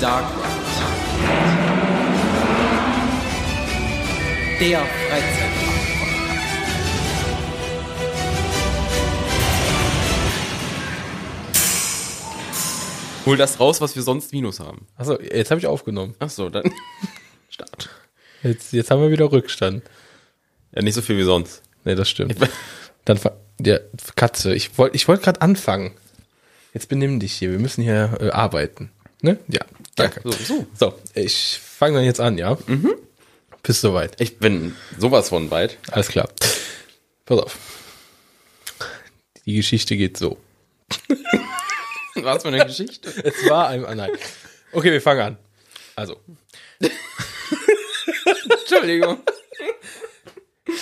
Dark Ride. Der Freizeitpark. Hol das raus, was wir sonst Minus haben. Achso, jetzt habe ich aufgenommen. Ach so, dann Start. Jetzt, jetzt haben wir wieder Rückstand. Ja, nicht so viel wie sonst. Nee, das stimmt. Dann der Katze, ich wollte ich wollte gerade anfangen. Jetzt benimm dich hier, wir müssen hier äh, arbeiten. Ne? Ja, danke. so, so. So, ich fange dann jetzt an, ja? Mhm. Bist soweit. Ich bin sowas von weit. Alles klar. Pass auf. Die Geschichte geht so. Was für eine Geschichte? Es war ein. Ah, nein. Okay, wir fangen an. Also. Entschuldigung.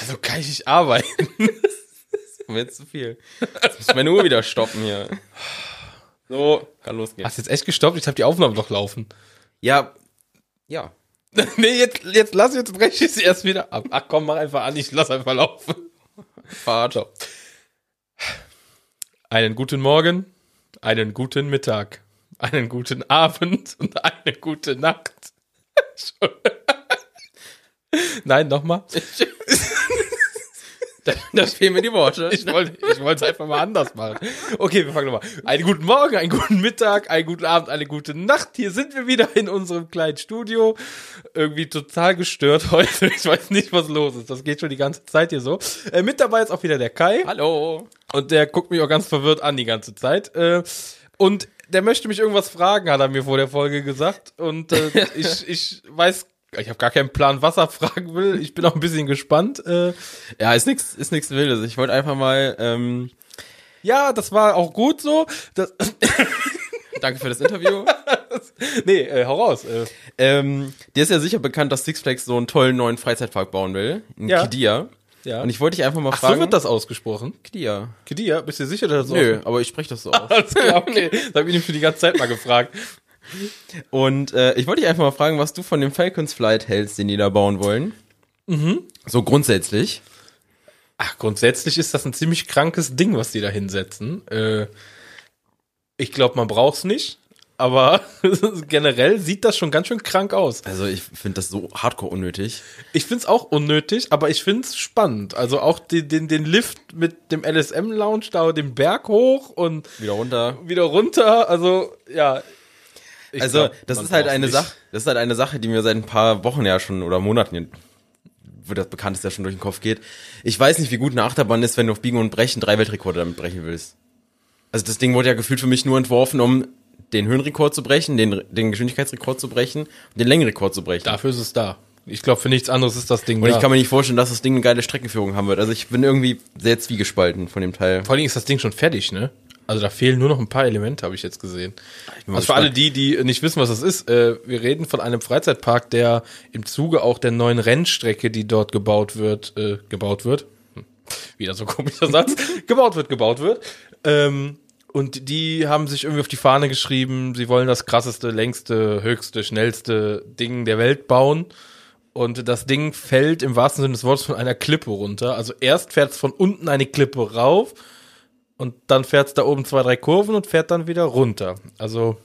Also kann ich nicht arbeiten. Das ist mir jetzt zu viel. Jetzt muss meine Uhr wieder stoppen hier. So, kann losgehen. Hast du jetzt echt gestoppt? Ich habe die Aufnahme doch laufen. Ja. Ja. nee, jetzt, jetzt lass jetzt breche ich sie erst wieder ab. Ach komm, mach einfach an, ich lass einfach laufen. So. Einen guten Morgen, einen guten Mittag, einen guten Abend und eine gute Nacht. Nein, nochmal. Da, da fehlen mir die Worte. Ich wollte ich wollte es einfach mal anders machen. Okay, wir fangen nochmal. Einen guten Morgen, einen guten Mittag, einen guten Abend, eine gute Nacht. Hier sind wir wieder in unserem kleinen Studio. Irgendwie total gestört heute. Ich weiß nicht, was los ist. Das geht schon die ganze Zeit hier so. Äh, mit dabei ist auch wieder der Kai. Hallo. Und der guckt mich auch ganz verwirrt an die ganze Zeit. Äh, und der möchte mich irgendwas fragen, hat er mir vor der Folge gesagt. Und äh, ich, ich weiß, ich habe gar keinen Plan, was er fragen will. Ich bin auch ein bisschen gespannt. Äh, Ja, ist nix, ist nix Wildes. Ich wollte einfach mal, ähm, ja, das war auch gut so. Das, danke für das Interview. nee, äh, hau raus. Äh, ähm, dir ist ja sicher bekannt, dass Six Flags so einen tollen neuen Freizeitpark bauen will. In Ja. Kidia. ja. Und ich wollte dich einfach mal Ach, so fragen. wird das ausgesprochen. Kidia. Kedia, bist du dir sicher, dass das so Nö, aber ich spreche das so aus. Okay. Das habe ich ihn für die ganze Zeit mal gefragt. Und äh, ich wollte dich einfach mal fragen, was du von dem Falcons Flight hältst, den die da bauen wollen. Mhm. So grundsätzlich. Ach, grundsätzlich ist das ein ziemlich krankes Ding, was die da hinsetzen. Äh, ich glaube, man braucht's nicht, aber generell sieht das schon ganz schön krank aus. Also ich finde das so hardcore unnötig. Ich find's auch unnötig, aber ich find's spannend. Also auch den, den, den Lift mit dem LSM-Lounge da den Berg hoch und Wieder runter. wieder runter. Also, ja. Ich also glaub, das ist halt eine nicht. Sache, das ist halt eine Sache, die mir seit ein paar Wochen ja schon oder Monaten wo das bekannt ist, ja schon durch den Kopf geht. Ich weiß nicht, wie gut eine Achterbahn ist, wenn du auf Biegen und Brechen drei Weltrekorde damit brechen willst. Also das Ding wurde ja gefühlt für mich nur entworfen, um den Höhenrekord zu brechen, den, den Geschwindigkeitsrekord zu brechen und den Längenrekord zu brechen. Dafür ist es da. Ich glaube, für nichts anderes ist das Ding Und da. ich kann mir nicht vorstellen, dass das Ding eine geile Streckenführung haben wird. Also ich bin irgendwie sehr zwiegespalten von dem Teil. Vor allen Dingen ist das Ding schon fertig, ne? Also da fehlen nur noch ein paar Elemente, habe ich jetzt gesehen. mal Also für alle die, die nicht wissen, was das ist, äh, wir reden von einem Freizeitpark, der im Zuge auch der neuen Rennstrecke, die dort gebaut wird, äh, gebaut wird. Hm, Wieder so ein komischer Satz. gebaut wird, gebaut wird. Ähm, und die haben sich irgendwie auf die Fahne geschrieben, sie wollen das krasseste, längste, höchste, schnellste Ding der Welt bauen. Und das Ding fällt im wahrsten Sinne des Wortes von einer Klippe runter. Also erst fährt es von unten eine Klippe rauf und dann fährt es da oben zwei, drei Kurven und fährt dann wieder runter. Also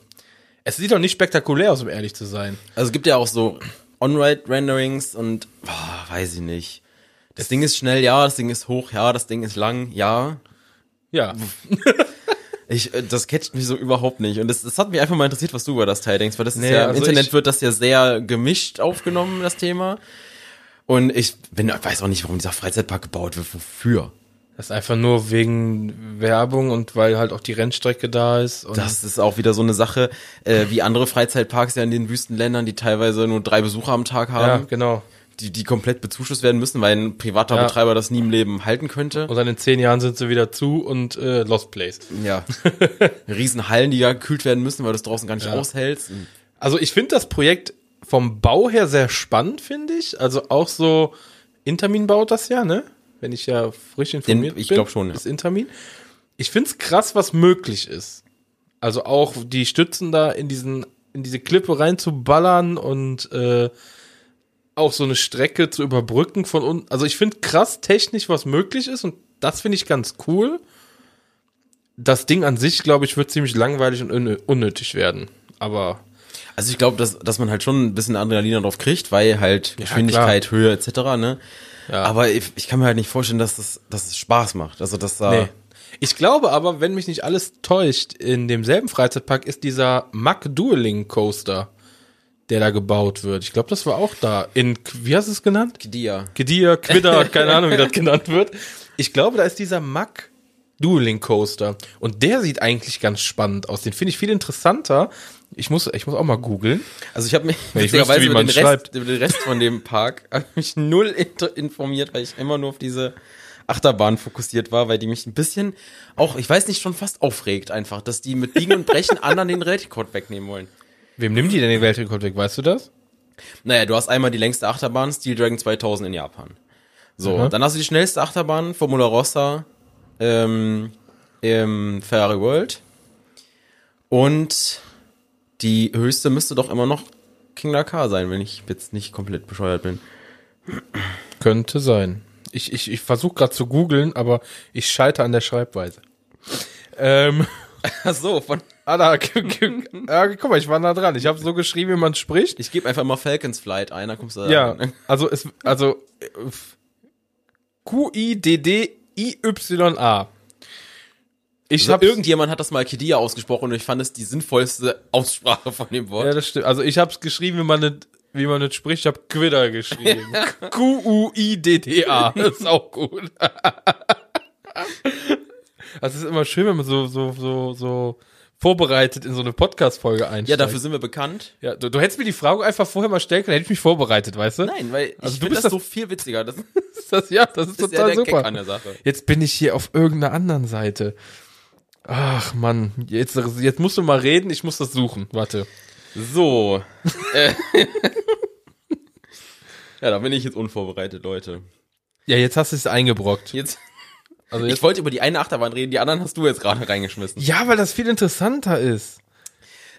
es sieht doch nicht spektakulär aus, um ehrlich zu sein. Also es gibt ja auch so On-Ride-Renderings und boah, weiß ich nicht. Das Ding ist schnell, ja, das Ding ist hoch, ja, das Ding ist lang, ja. Ja, Ich, äh, das catcht mich so überhaupt nicht. Und das, das hat mich einfach mal interessiert, was du über das Teil denkst, weil das ist Nee, ja, im also Internet wird das ja sehr gemischt aufgenommen, das Thema. Und ich bin, weiß auch nicht, warum dieser Freizeitpark gebaut wird, wofür. Das ist einfach nur wegen Werbung und weil halt auch die Rennstrecke da ist. Das ist auch wieder so eine Sache, äh, wie andere Freizeitparks ja in den Wüstenländern, die teilweise nur drei Besucher am Tag ja, haben, genau. die, die komplett bezuschusst werden müssen, weil ein privater Ja. Betreiber das nie im Leben halten könnte. Und dann in zehn Jahren sind sie wieder zu und äh, Lost Place. Ja. Riesenhallen, die ja gekühlt werden müssen, weil du es draußen gar nicht Ja. aushältst. Also ich finde das Projekt vom Bau her sehr spannend, finde ich. Also auch so, Intermin baut das ja, ne? Wenn ich ja frisch informiert ich bin. glaub schon, ja. Ist Intermin. Ich finde es krass, was möglich ist. Also auch die Stützen da in diesen, in diese Klippe reinzuballern und äh, auch so eine Strecke zu überbrücken von unten. Also ich finde krass technisch, was möglich ist und das finde ich ganz cool. Das Ding an sich, glaube ich, wird ziemlich langweilig und unnö- unnötig werden. Aber Also ich glaube, dass, dass man halt schon ein bisschen Adrenalin drauf kriegt, weil halt Geschwindigkeit, Höhe etc. Ne? Ja. Aber ich, ich kann mir halt nicht vorstellen, dass das, dass es Spaß macht. Also dass da. Nee. Ich glaube aber, wenn mich nicht alles täuscht, in demselben Freizeitpark ist dieser Mack Dueling Coaster, der da gebaut wird. Ich glaube, das war auch da. In, wie hast du es genannt? Dia. Gedier, Quidder, keine Ahnung, wie das genannt wird. Ich glaube, da ist dieser Mack Dueling Coaster. Und der sieht eigentlich ganz spannend aus. Den finde ich viel interessanter. Ich muss, ich muss auch mal googeln. Also ich habe mich ich witzigerweise wüsste, über, den. Rest, über den Rest von dem Park mich null informiert, weil ich immer nur auf diese Achterbahn fokussiert war, weil die mich ein bisschen auch, ich weiß nicht, schon fast aufregt einfach, dass die mit Biegen und Brechen anderen den Weltrekord wegnehmen wollen. Wem nimmt die denn den Weltrekord weg? Weißt du das? Naja, du hast einmal die längste Achterbahn, Steel Dragon 2000 in Japan. So, Aha. dann hast du die schnellste Achterbahn, Formula Rossa, ähm, im Ferrari World. Und die höchste müsste doch immer noch King Dakar sein, wenn ich jetzt nicht komplett bescheuert bin. Könnte sein. Ich, ich, ich versuche gerade zu googeln, aber ich scheitere an der Schreibweise. Ähm, Ach so, von, ah, da, ja, guck mal, ich war nah dran. Ich habe so geschrieben, wie man spricht. ich gebe einfach mal Falcons Flight ein, da kommst du da Ja, rein. also es, also äh, Q-I-D-D-I-Y-A. Ich Also irgendjemand hat das mal Kedia ausgesprochen und ich fand es die sinnvollste Aussprache von dem Wort. Ja, das stimmt. Also ich habe es geschrieben, wie man nicht, wie man nicht spricht. Ich habe Quitter geschrieben. Q-U-I-D-D-A. Das ist auch gut. Das ist immer schön, wenn man so, so, so, so vorbereitet in so eine Podcast-Folge einsteigt. ja, dafür sind wir bekannt. Ja, du, du hättest mir die Frage einfach vorher mal stellen können, hätte ich mich vorbereitet, weißt du? Nein, weil Also ich du bist das so viel witziger. Das Ist das, ja, das ist ist total der super. Gag an der Sache. Jetzt bin ich hier auf irgendeiner anderen Seite. Ach Mann, jetzt, jetzt musst du mal reden, ich muss das suchen. Warte. So. Äh. ja, da bin ich jetzt unvorbereitet, Leute. Ja, jetzt hast du es eingebrockt. Jetzt, Also ich wollte über die eine Achterbahn reden, die anderen hast du jetzt gerade reingeschmissen. ja, weil das viel interessanter ist.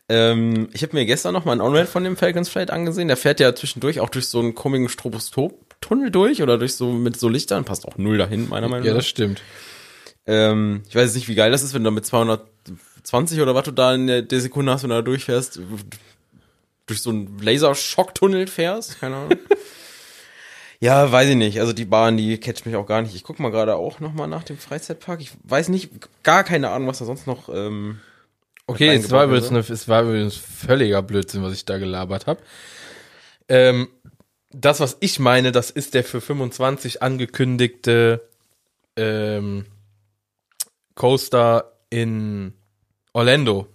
Ähm, ich habe mir gestern noch mal ein On-Ride von dem Falcons Flight angesehen. Der fährt ja zwischendurch auch durch so einen komischen Stroboscope-Tunnel durch oder durch so mit so Lichtern. Passt auch null dahin, meiner Meinung Ja, nach. das stimmt. Ähm, ich weiß jetzt nicht, wie geil das ist, wenn du da mit 220 oder was du da in der, der Sekunde hast, wenn du da durchfährst, durch so einen Laserschocktunnel fährst. Keine Ahnung. ja, weiß ich nicht. Also die Bahn, die catcht mich auch gar nicht. Ich guck mal gerade auch noch mal nach dem Freizeitpark. Ich weiß nicht, gar keine Ahnung, was da sonst noch. Ähm, Okay, es war, übrigens eine, es war übrigens völliger Blödsinn, was ich da gelabert habe. Ähm, das, was ich meine, das ist der für 25 angekündigte ähm, Coaster in Orlando.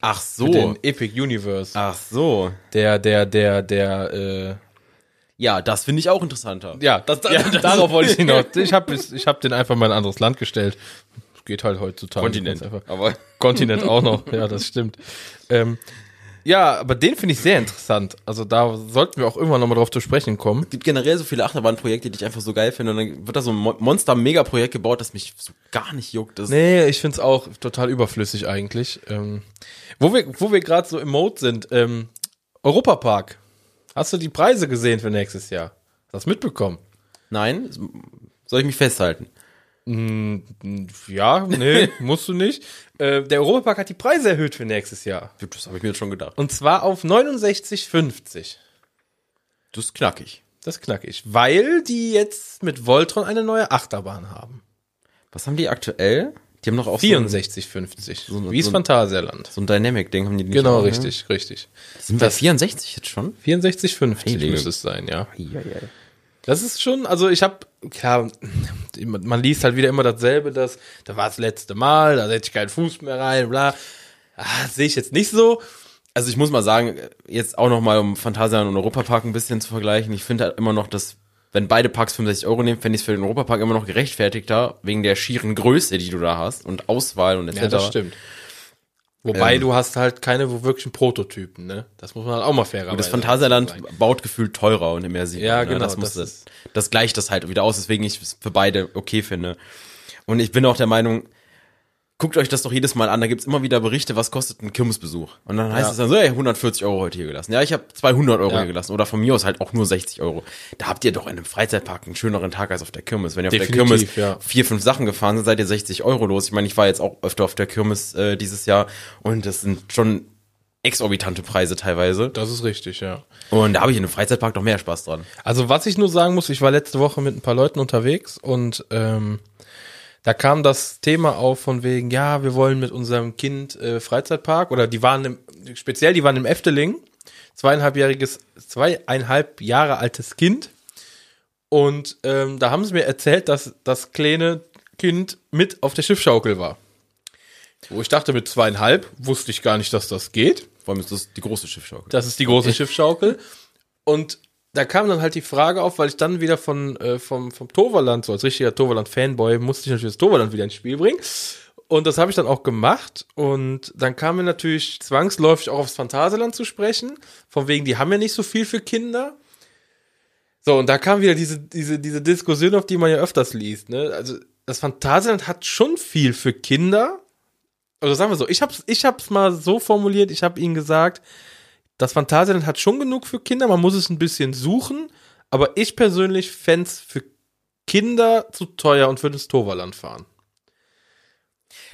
ach so. Mit den Epic Universe. Ach so. Der, der, der, der, äh, Ja, das finde ich auch interessanter. ja, das, das, Ja, das- darauf wollte ich hinaus. Ich habe ich hab den einfach mal in ein anderes Land gestellt. Geht halt heutzutage. Kontinent. Aber Kontinent auch noch, ja, das stimmt. Ähm, ja, aber den finde ich sehr interessant. Also da sollten wir auch irgendwann nochmal drauf zu sprechen kommen. es gibt generell so viele Achterbahnprojekte, die ich einfach so geil finde. Und dann wird da so ein Mo- Monster-Mega-Projekt gebaut, das mich so gar nicht juckt. Das Nee, ich finde es auch total überflüssig eigentlich. Ähm, wo wir, wo wir gerade so im Mode sind, ähm, Europapark. Hast du die Preise gesehen für nächstes Jahr? Hast du das mitbekommen? Nein, soll ich mich festhalten? Ja, nee, musst du nicht. Äh, der Europapark hat die Preise erhöht für nächstes Jahr. Das habe ich mir jetzt schon gedacht. Und zwar auf 69,50. Das ist knackig. Das ist knackig. Weil die jetzt mit Voltron eine neue Achterbahn haben. Was haben die aktuell? Die haben noch auch 64,50. so- Wie es so- Phantasialand. so ein, so Dynamic-Ding haben die nicht Genau, auch, ne? richtig, richtig. Sind wir 64 jetzt schon? 64,50 Heilige- müsste es sein, ja. Das ist schon, also ich habe, klar, man liest halt wieder immer dasselbe, dass da war das letzte Mal, da setze ich keinen Fuß mehr rein, bla. Ah, Sehe ich jetzt nicht so. Also ich muss mal sagen, jetzt auch noch mal um Phantasialand und Europapark ein bisschen zu vergleichen. Ich finde halt immer noch, dass wenn beide Parks 65 Euro nehmen, fände ich es für den Europapark immer noch gerechtfertigter, wegen der schieren Größe, die du da hast und Auswahl und etc. Ja, das stimmt. Wobei Ähm. du hast halt keine wirklichen Prototypen, ne? Das muss man halt auch mal fairerweise Und das Phantasialand baut gefühlt teurer und immersiver. Ja, ne? genau, Das, muss, das das, das gleicht das halt wieder aus, weswegen ich es für beide okay finde. Und ich bin auch der Meinung, guckt euch das doch jedes Mal an, da gibt's immer wieder Berichte, was kostet ein Kirmesbesuch. Und dann heißt Ja. es dann so, ey, 140 Euro heute hier gelassen. Ja, ich habe 200 Euro Ja. hier gelassen. Oder von mir aus halt auch nur 60 Euro. Da habt ihr doch in einem Freizeitpark einen schöneren Tag als auf der Kirmes. Wenn ihr auf der Kirmes ja. vier, fünf Sachen gefahren seid, seid ihr 60 Euro los. Ich meine, ich war jetzt auch öfter auf der Kirmes äh, dieses Jahr und das sind schon exorbitante Preise teilweise. Das ist richtig, ja. Und da habe ich in einem Freizeitpark noch mehr Spaß dran. Also was ich nur sagen muss, ich war letzte Woche mit ein paar Leuten unterwegs und ähm, da kam das Thema auf von wegen, ja, wir wollen mit unserem Kind äh, Freizeitpark oder die waren im, speziell, die waren im Efteling, zweieinhalbjähriges, zweieinhalb Jahre altes Kind und ähm, da haben sie mir erzählt, dass das kleine Kind mit auf der Schiffschaukel war. Wo ich dachte, mit zweieinhalb wusste ich gar nicht, dass das geht. Vor allem ist das die große Schiffschaukel. Das ist die große Schiffschaukel. Und da kam dann halt die Frage auf, weil ich dann wieder von, äh, vom, vom Toverland, so als richtiger Toverland-Fanboy, musste ich natürlich das Toverland wieder ins Spiel bringen. Und das habe ich dann auch gemacht. Und dann kam mir natürlich zwangsläufig auch aufs Phantasialand zu sprechen. Von wegen, die haben ja nicht so viel für Kinder. So, und da kam wieder diese, diese, diese Diskussion, auf die man ja öfters liest. Ne? Also, das Phantasialand hat schon viel für Kinder. Also sagen wir so, ich hab's, ich hab's mal so formuliert, ich habe ihnen gesagt, das Phantasialand hat schon genug für Kinder, man muss es ein bisschen suchen, aber ich persönlich fänd's für Kinder zu teuer und würde ins Toverland fahren.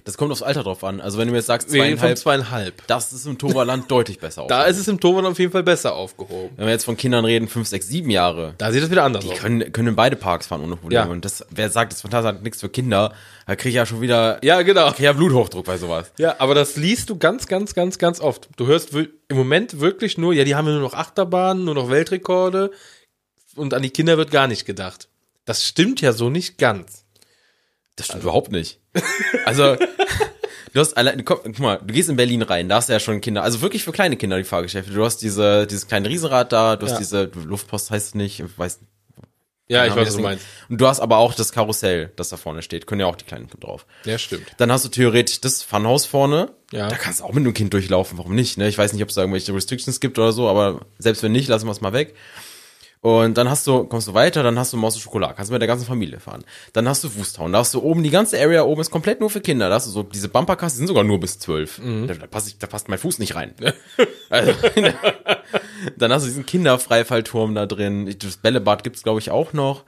Das kommt aufs Alter drauf an. Also wenn du mir jetzt sagst zweieinhalb, zweieinhalb. das ist im Toverland deutlich besser aus. Da ist es im Toverland auf jeden Fall besser aufgehoben. Wenn wir jetzt von Kindern reden, fünf, sechs, sieben Jahre, Da sieht es wieder anders die aus. können, können in beide Parks fahren ohne Probleme. Ja. Und das, wer sagt, das Phantasialand hat nichts für Kinder, da krieg ich ja schon wieder, Ja, genau. krieg ja Bluthochdruck bei sowas. Ja, aber das liest du ganz, ganz, ganz, ganz oft. Du hörst im Moment wirklich nur, ja, die haben ja nur noch Achterbahnen, nur noch Weltrekorde und an die Kinder wird gar nicht gedacht. Das stimmt ja so nicht ganz. Das stimmt überhaupt nicht. Also, du hast allein, guck, guck mal, du gehst in Berlin rein, da hast du ja schon Kinder, also wirklich für kleine Kinder die Fahrgeschäfte. Du hast diese, dieses kleine Riesenrad da, du hast Ja. diese Luftpost heißt es nicht, ich weiß Ja, ich weiß, was du meinst. Und du hast aber auch das Karussell, das da vorne steht. Können ja auch die Kleinen drauf. Ja, stimmt. Dann hast du theoretisch das Funhaus vorne. Ja. Da kannst du auch mit einem Kind durchlaufen. Warum nicht? Ne? Ich weiß nicht, ob es da irgendwelche Restrictions gibt oder so, aber selbst wenn nicht, lassen wir es mal weg. Und dann hast du, kommst du weiter, dann hast du Maus und Schokolade, kannst mit der ganzen Familie fahren. Dann hast du Wusthauen, da hast du oben, die ganze Area oben ist komplett nur für Kinder. Da hast du so, diese Bumpercars, die sind sogar nur bis zwölf. Da, da, passt ich, da passt mein Fuß nicht rein. also, dann hast du diesen Kinderfreifallturm da drin. Das Bällebad gibt's glaube ich, auch noch.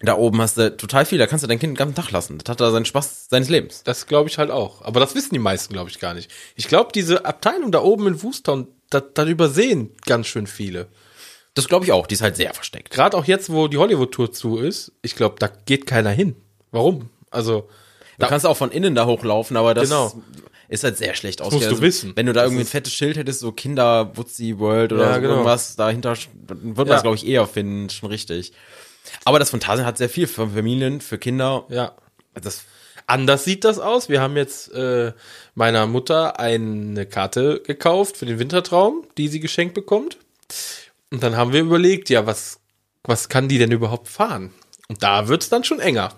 Da oben hast du total viel, da kannst du dein Kind den ganzen Tag lassen. Das hat da seinen Spaß seines Lebens. Das glaube ich halt auch. Aber das wissen die meisten, glaube ich, gar nicht. Ich glaube, diese Abteilung da oben in Woostown, da, da übersehen ganz schön viele. Das glaube ich auch, die ist halt sehr versteckt. Gerade auch jetzt, wo die Hollywood-Tour zu ist, ich glaube, da geht keiner hin. Warum? Also, Du kannst auch von innen da hochlaufen, aber das Genau. ist halt sehr schlecht aus. musst du wissen. Wenn du da Das irgendwie ein fettes Schild hättest, so Kinder, Wutzi World oder Ja, so genau. irgendwas dahinter, wird man Ja. das, glaube ich, eher finden, schon richtig. Aber das Phantasien hat sehr viel für Familien, für Kinder. ja. Das, Anders sieht das aus. Wir haben jetzt äh, meiner Mutter eine Karte gekauft für den Wintertraum, die sie geschenkt bekommt. Und dann haben wir überlegt, ja, was, was kann die denn überhaupt fahren? Und da wird's dann schon enger.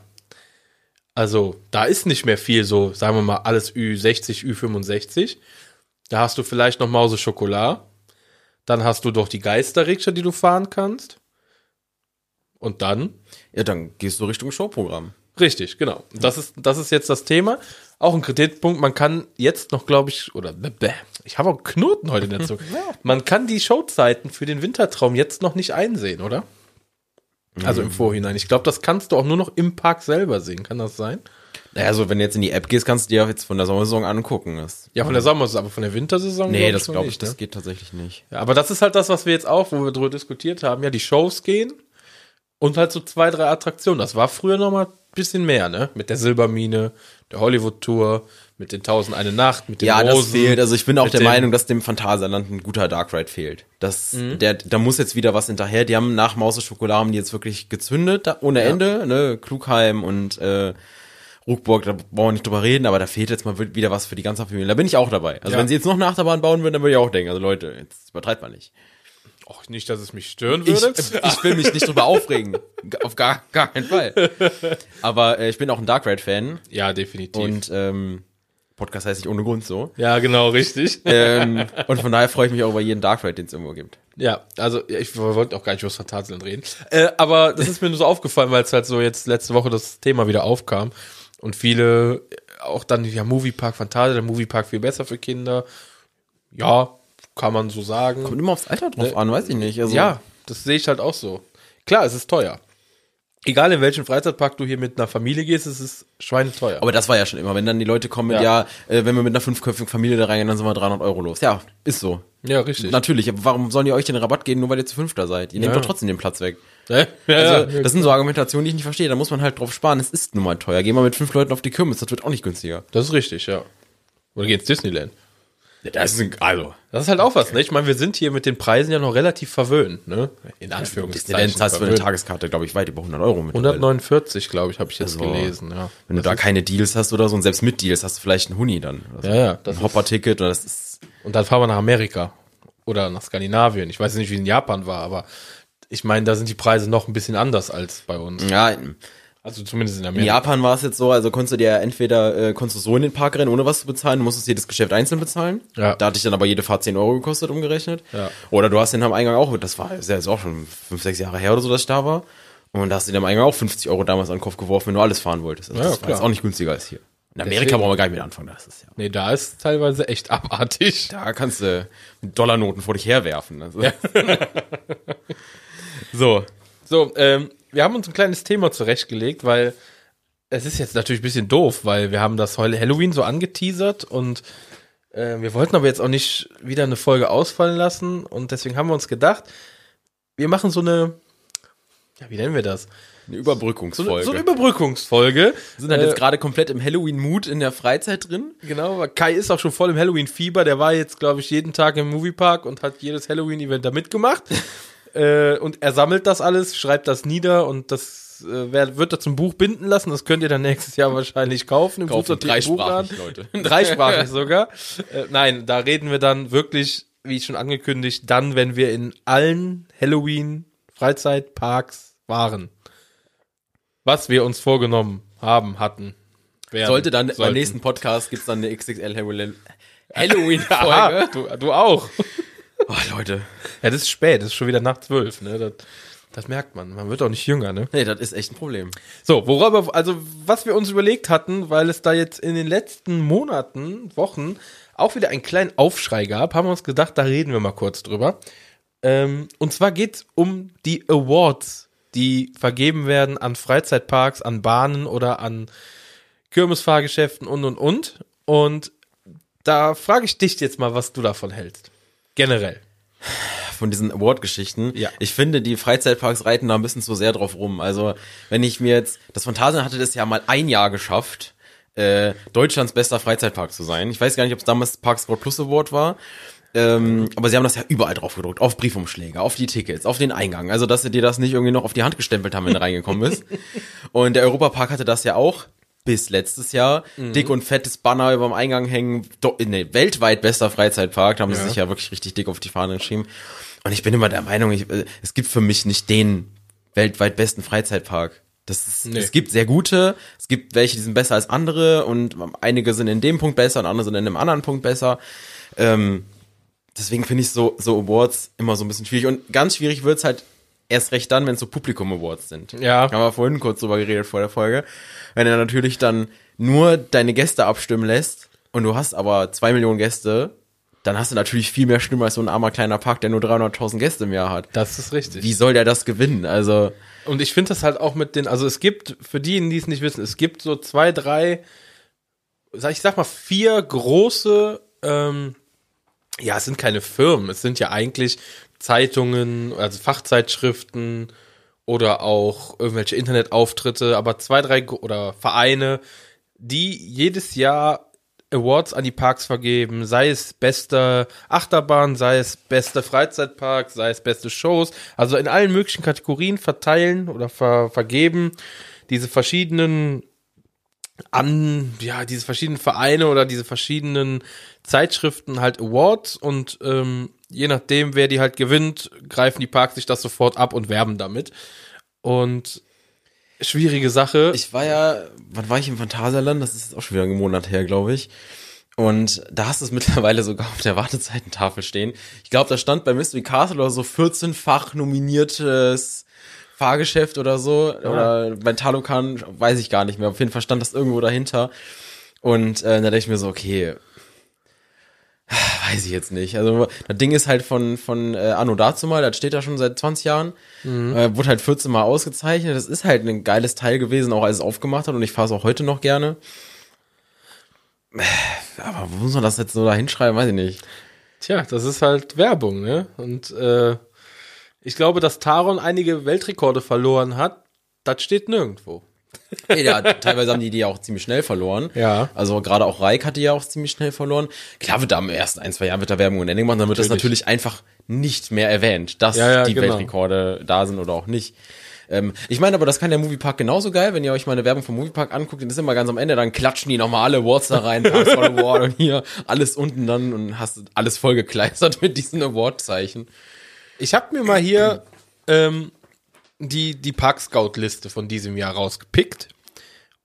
Also, da ist nicht mehr viel so, sagen wir mal, alles Ü60, Ü65. Da hast du vielleicht noch Mause Schokolade. Dann hast du doch die Geisterrikscha, die du fahren kannst. Und dann ja, dann gehst du Richtung Showprogramm. Richtig, genau. Das ist, das ist jetzt das Thema. Auch ein Kritikpunkt. Man kann jetzt noch, glaube ich, oder bäh, ich habe auch Knoten heute in der Zunge. Man kann die Showzeiten für den Wintertraum jetzt noch nicht einsehen, oder? Also im Vorhinein. Ich glaube, das kannst du auch nur noch im Park selber sehen. Kann das sein? Naja, also wenn du jetzt in die App gehst, kannst du dir jetzt von der Sommersaison angucken. Das, Ja, von der Sommersaison, aber von der Wintersaison? nee, glaub das glaube ich, nicht, das ne? geht tatsächlich nicht. Ja, aber das ist halt das, was wir jetzt auch, wo wir drüber diskutiert haben. Ja, die Shows gehen und halt so zwei, drei Attraktionen. Das war früher noch mal ein bisschen mehr, ne? Mit der Silbermine, der Hollywood-Tour, mit den Tausend eine Nacht, mit den Ja, Rosen. das fehlt. Also ich bin auch der Meinung, dass dem Phantasialand ein guter Dark Ride fehlt. Das, Mhm. der, da muss jetzt wieder was hinterher. Die haben nach Maus und Schokolade haben die jetzt wirklich gezündet, da, ohne Ende, ne, Klugheim und, äh, Ruckburg, da brauchen wir nicht drüber reden, aber da fehlt jetzt mal wieder was für die ganze Familie. Da bin ich auch dabei. Also Ja. wenn sie jetzt noch eine Achterbahn bauen würden, dann würde ich auch denken, also Leute, jetzt übertreibt man nicht. Och, nicht, dass es mich stören Ich, würde. ich will mich nicht drüber aufregen. Auf gar, gar keinen Fall. Aber äh, ich bin auch ein Dark Ride-Fan ja, definitiv. und ähm, Podcast heißt nicht ohne Grund so. ja, genau, richtig. ähm, und von daher freue ich mich auch über jeden Dark Ride, den es irgendwo gibt. Ja, also ja, ich wollte auch gar nicht über das Phantasialand reden. Äh, aber das ist mir nur so aufgefallen, weil es halt so jetzt letzte Woche das Thema wieder aufkam. Und viele auch dann, ja, Moviepark Phantasialand, der Moviepark viel besser für Kinder. Ja, kann man so sagen. Kommt immer aufs Alter drauf an, weiß ich nicht. Also, Ja, das sehe ich halt auch so. Klar, es ist teuer. Egal in welchen Freizeitpark du hier mit einer Familie gehst, es ist schweineteuer. Aber das war ja schon immer, wenn dann die Leute kommen mit, ja, Ja. äh, wenn wir mit einer fünfköpfigen Familie da reingehen, dann sind wir 300 Euro los. Ja, ist so. ja, richtig. Natürlich, aber warum sollen die euch den Rabatt geben, nur weil ihr zu fünfter seid? Ihr nehmt Ja. doch trotzdem den Platz weg. Ja, Also, das sind so Argumentationen, die ich nicht verstehe. Da muss man halt drauf sparen. Es ist nun mal teuer. Geh mal mit fünf Leuten auf die Kirmes, das wird auch nicht günstiger. das ist richtig, ja. Oder geh ins Disneyland. Das ist ein, also. Das ist halt auch was, ne? Ich meine, wir sind hier mit den Preisen ja noch relativ verwöhnt, ne? In Anführungszeichen. Disneyland zahlst du für eine. Tageskarte, glaube ich, weit über 100 Euro mittlerweile. 149, glaube ich, habe ich jetzt Also, gelesen, ja. Wenn du da keine Deals hast oder so, und selbst mit Deals hast du vielleicht einen Huni dann. oder so. Ja, ja, das ein Hopper-Ticket oder das ist, Und dann fahren wir nach Amerika oder nach Skandinavien. Ich weiß nicht, wie es in Japan war, aber ich meine, da sind die Preise noch ein bisschen anders als bei uns. ja, Also zumindest in in Amerika. Japan war es jetzt so, also konntest du dir entweder, äh, konntest du so in den Park rennen, ohne was zu bezahlen, du musstest jedes Geschäft einzeln bezahlen. Ja. Da hatte ich dann aber jede Fahrt 10 Euro gekostet, umgerechnet. Ja. Oder du hast den am Eingang auch, das war ist ja jetzt auch schon fünf, sechs Jahre her oder so, dass ich da war. Und da hast du dir am Eingang auch 50 Euro damals an den Kopf geworfen, wenn du alles fahren wolltest. Also Ja, das war klar. jetzt auch nicht günstiger als hier. In Amerika Deswegen- brauchen wir gar nicht mit anfangen, das ist ja. Nee, da ist teilweise echt abartig. Da kannst du Dollarnoten vor dich herwerfen. Also. So. So, ähm, wir haben uns ein kleines Thema zurechtgelegt, weil es ist jetzt natürlich ein bisschen doof, weil wir haben das Halloween so angeteasert und äh, wir wollten aber jetzt auch nicht wieder eine Folge ausfallen lassen und deswegen haben wir uns gedacht, wir machen so eine, ja, wie nennen wir das? Eine So Überbrückungsfolge. eine, so eine Überbrückungsfolge. wir sind halt Äh, jetzt gerade komplett im Halloween-Mut in der Freizeit drin. Genau, aber Kai ist auch schon voll im Halloween-Fieber. Der war jetzt, glaube ich, jeden Tag im Moviepark und hat jedes Halloween-Event da mitgemacht. Äh, und er sammelt das alles, schreibt das nieder und das äh, wird er zum Buch binden lassen. Das könnt ihr dann nächstes Jahr wahrscheinlich kaufen. Im Kaufen dreisprachig. Leute. Dreisprachig sogar. Äh, nein, da reden wir dann wirklich, wie schon angekündigt, dann, wenn wir in allen Halloween-Freizeitparks waren. Was wir uns vorgenommen haben, hatten. werden, Sollte dann beim sollten. nächsten Podcast gibt's dann eine XXL Halloween-Folge. du, du auch. Oh, Leute. Ja, das ist spät, das ist schon wieder nach zwölf, ne? Das, das merkt man. Man wird auch nicht jünger, ne? Nee, das ist echt ein Problem. So, worüber, also was wir uns überlegt hatten, weil es da jetzt in den letzten Monaten, Wochen auch wieder einen kleinen Aufschrei gab, haben wir uns gedacht, da reden wir mal kurz drüber. Ähm, und zwar geht's um die Awards, die vergeben werden an Freizeitparks, an Bahnen oder an Kirmesfahrgeschäften und und und. Und da frage ich dich jetzt mal, was du davon hältst. Generell. Von diesen Award-Geschichten. Ja. Ich finde, die Freizeitparks reiten da ein bisschen zu sehr drauf rum. Also, wenn ich mir jetzt, das Phantasialand hatte das ja mal ein Jahr geschafft, äh, Deutschlands bester Freizeitpark zu sein. Ich weiß gar nicht, ob es damals Park Sport Plus Award war. Ähm, aber sie haben das ja überall drauf gedruckt. Auf Briefumschläge, auf die Tickets, auf den Eingang. Also, dass sie dir das nicht irgendwie noch auf die Hand gestempelt haben, wenn du reingekommen bist. Und der Europapark hatte das ja auch bis letztes Jahr. Dick und fettes Banner über dem Eingang hängen. Do nee, weltweit bester Freizeitpark. Da haben sie Ja. sich ja wirklich richtig dick auf die Fahne geschrieben. Und ich bin immer der Meinung, ich, äh, es gibt für mich nicht den weltweit besten Freizeitpark. Das ist, Nee. Es gibt sehr gute, es gibt welche, die sind besser als andere und einige sind in dem Punkt besser und andere sind in einem anderen Punkt besser. Ähm, deswegen finde ich so, so Awards immer so ein bisschen schwierig. Und ganz schwierig wird's halt erst recht dann, wenn es so Publikum-Awards sind. Ja. Haben wir vorhin kurz drüber geredet vor der Folge. Wenn er natürlich dann nur deine Gäste abstimmen lässt und du hast aber zwei Millionen Gäste, dann hast du natürlich viel mehr Stimmen als so ein armer kleiner Park, der nur 300.000 Gäste im Jahr hat. Das ist richtig. Wie soll der das gewinnen? Also, Und ich finde das halt auch mit den, also es gibt, für diejenigen, die es nicht wissen, es gibt so zwei, drei, sag ich sag mal, vier große, ähm, ja, es sind keine Firmen, es sind ja eigentlich Zeitungen, also Fachzeitschriften oder auch irgendwelche Internetauftritte, aber zwei, drei oder Vereine, die jedes Jahr Awards an die Parks vergeben, sei es beste Achterbahn, sei es beste Freizeitpark, sei es beste Shows, also in allen möglichen Kategorien verteilen oder ver vergeben diese verschiedenen an, ja, diese verschiedenen Vereine oder diese verschiedenen Zeitschriften halt Awards und ähm, je nachdem, wer die halt gewinnt, greifen die Parks sich das sofort ab und werben damit. Und schwierige Sache. ich war ja, wann war ich im Phantasialand? Das ist jetzt auch schon wieder ein Monat her, glaube ich. Und da hast du es mittlerweile sogar auf der Wartezeitentafel stehen. Ich glaube, da stand bei Mystery Castle oder so 14-fach nominiertes Fahrgeschäft oder so. Oder bei Talokan weiß ich gar nicht mehr. Auf jeden Fall stand das irgendwo dahinter. Und äh, da dachte ich mir so, okay, Weiß ich jetzt nicht. Also das Ding ist halt von, von äh, Anno dazu mal, das steht da schon seit 20 Jahren. Äh, wurde halt 14 Mal ausgezeichnet. Das ist halt ein geiles Teil gewesen, auch als es aufgemacht hat und ich fahre es auch heute noch gerne. Aber wo muss man das jetzt so da hinschreiben, weiß ich nicht. Tja, das ist halt Werbung, ne? Und äh, ich glaube, dass Taron einige Weltrekorde verloren hat, das steht nirgendwo. Ja, teilweise haben die die ja auch ziemlich schnell verloren. Ja. Also gerade auch Reik hat die ja auch ziemlich schnell verloren. Klar wird da im ersten ein, zwei Jahren wird da Werbung und Ende gemacht, dann wird das Natürlich. natürlich einfach nicht mehr erwähnt, dass Ja, ja, die genau. Weltrekorde da sind oder auch nicht. Ähm, ich meine aber, das kann der Moviepark genauso geil, wenn ihr euch mal eine Werbung vom Moviepark anguckt, dann ist immer ganz am Ende, dann klatschen die nochmal alle Awards da rein, Award und hier alles unten dann und hast alles vollgekleistert mit diesen Awardzeichen. Ich habe mir mal hier ähm, die, die Park Scout Liste von diesem Jahr rausgepickt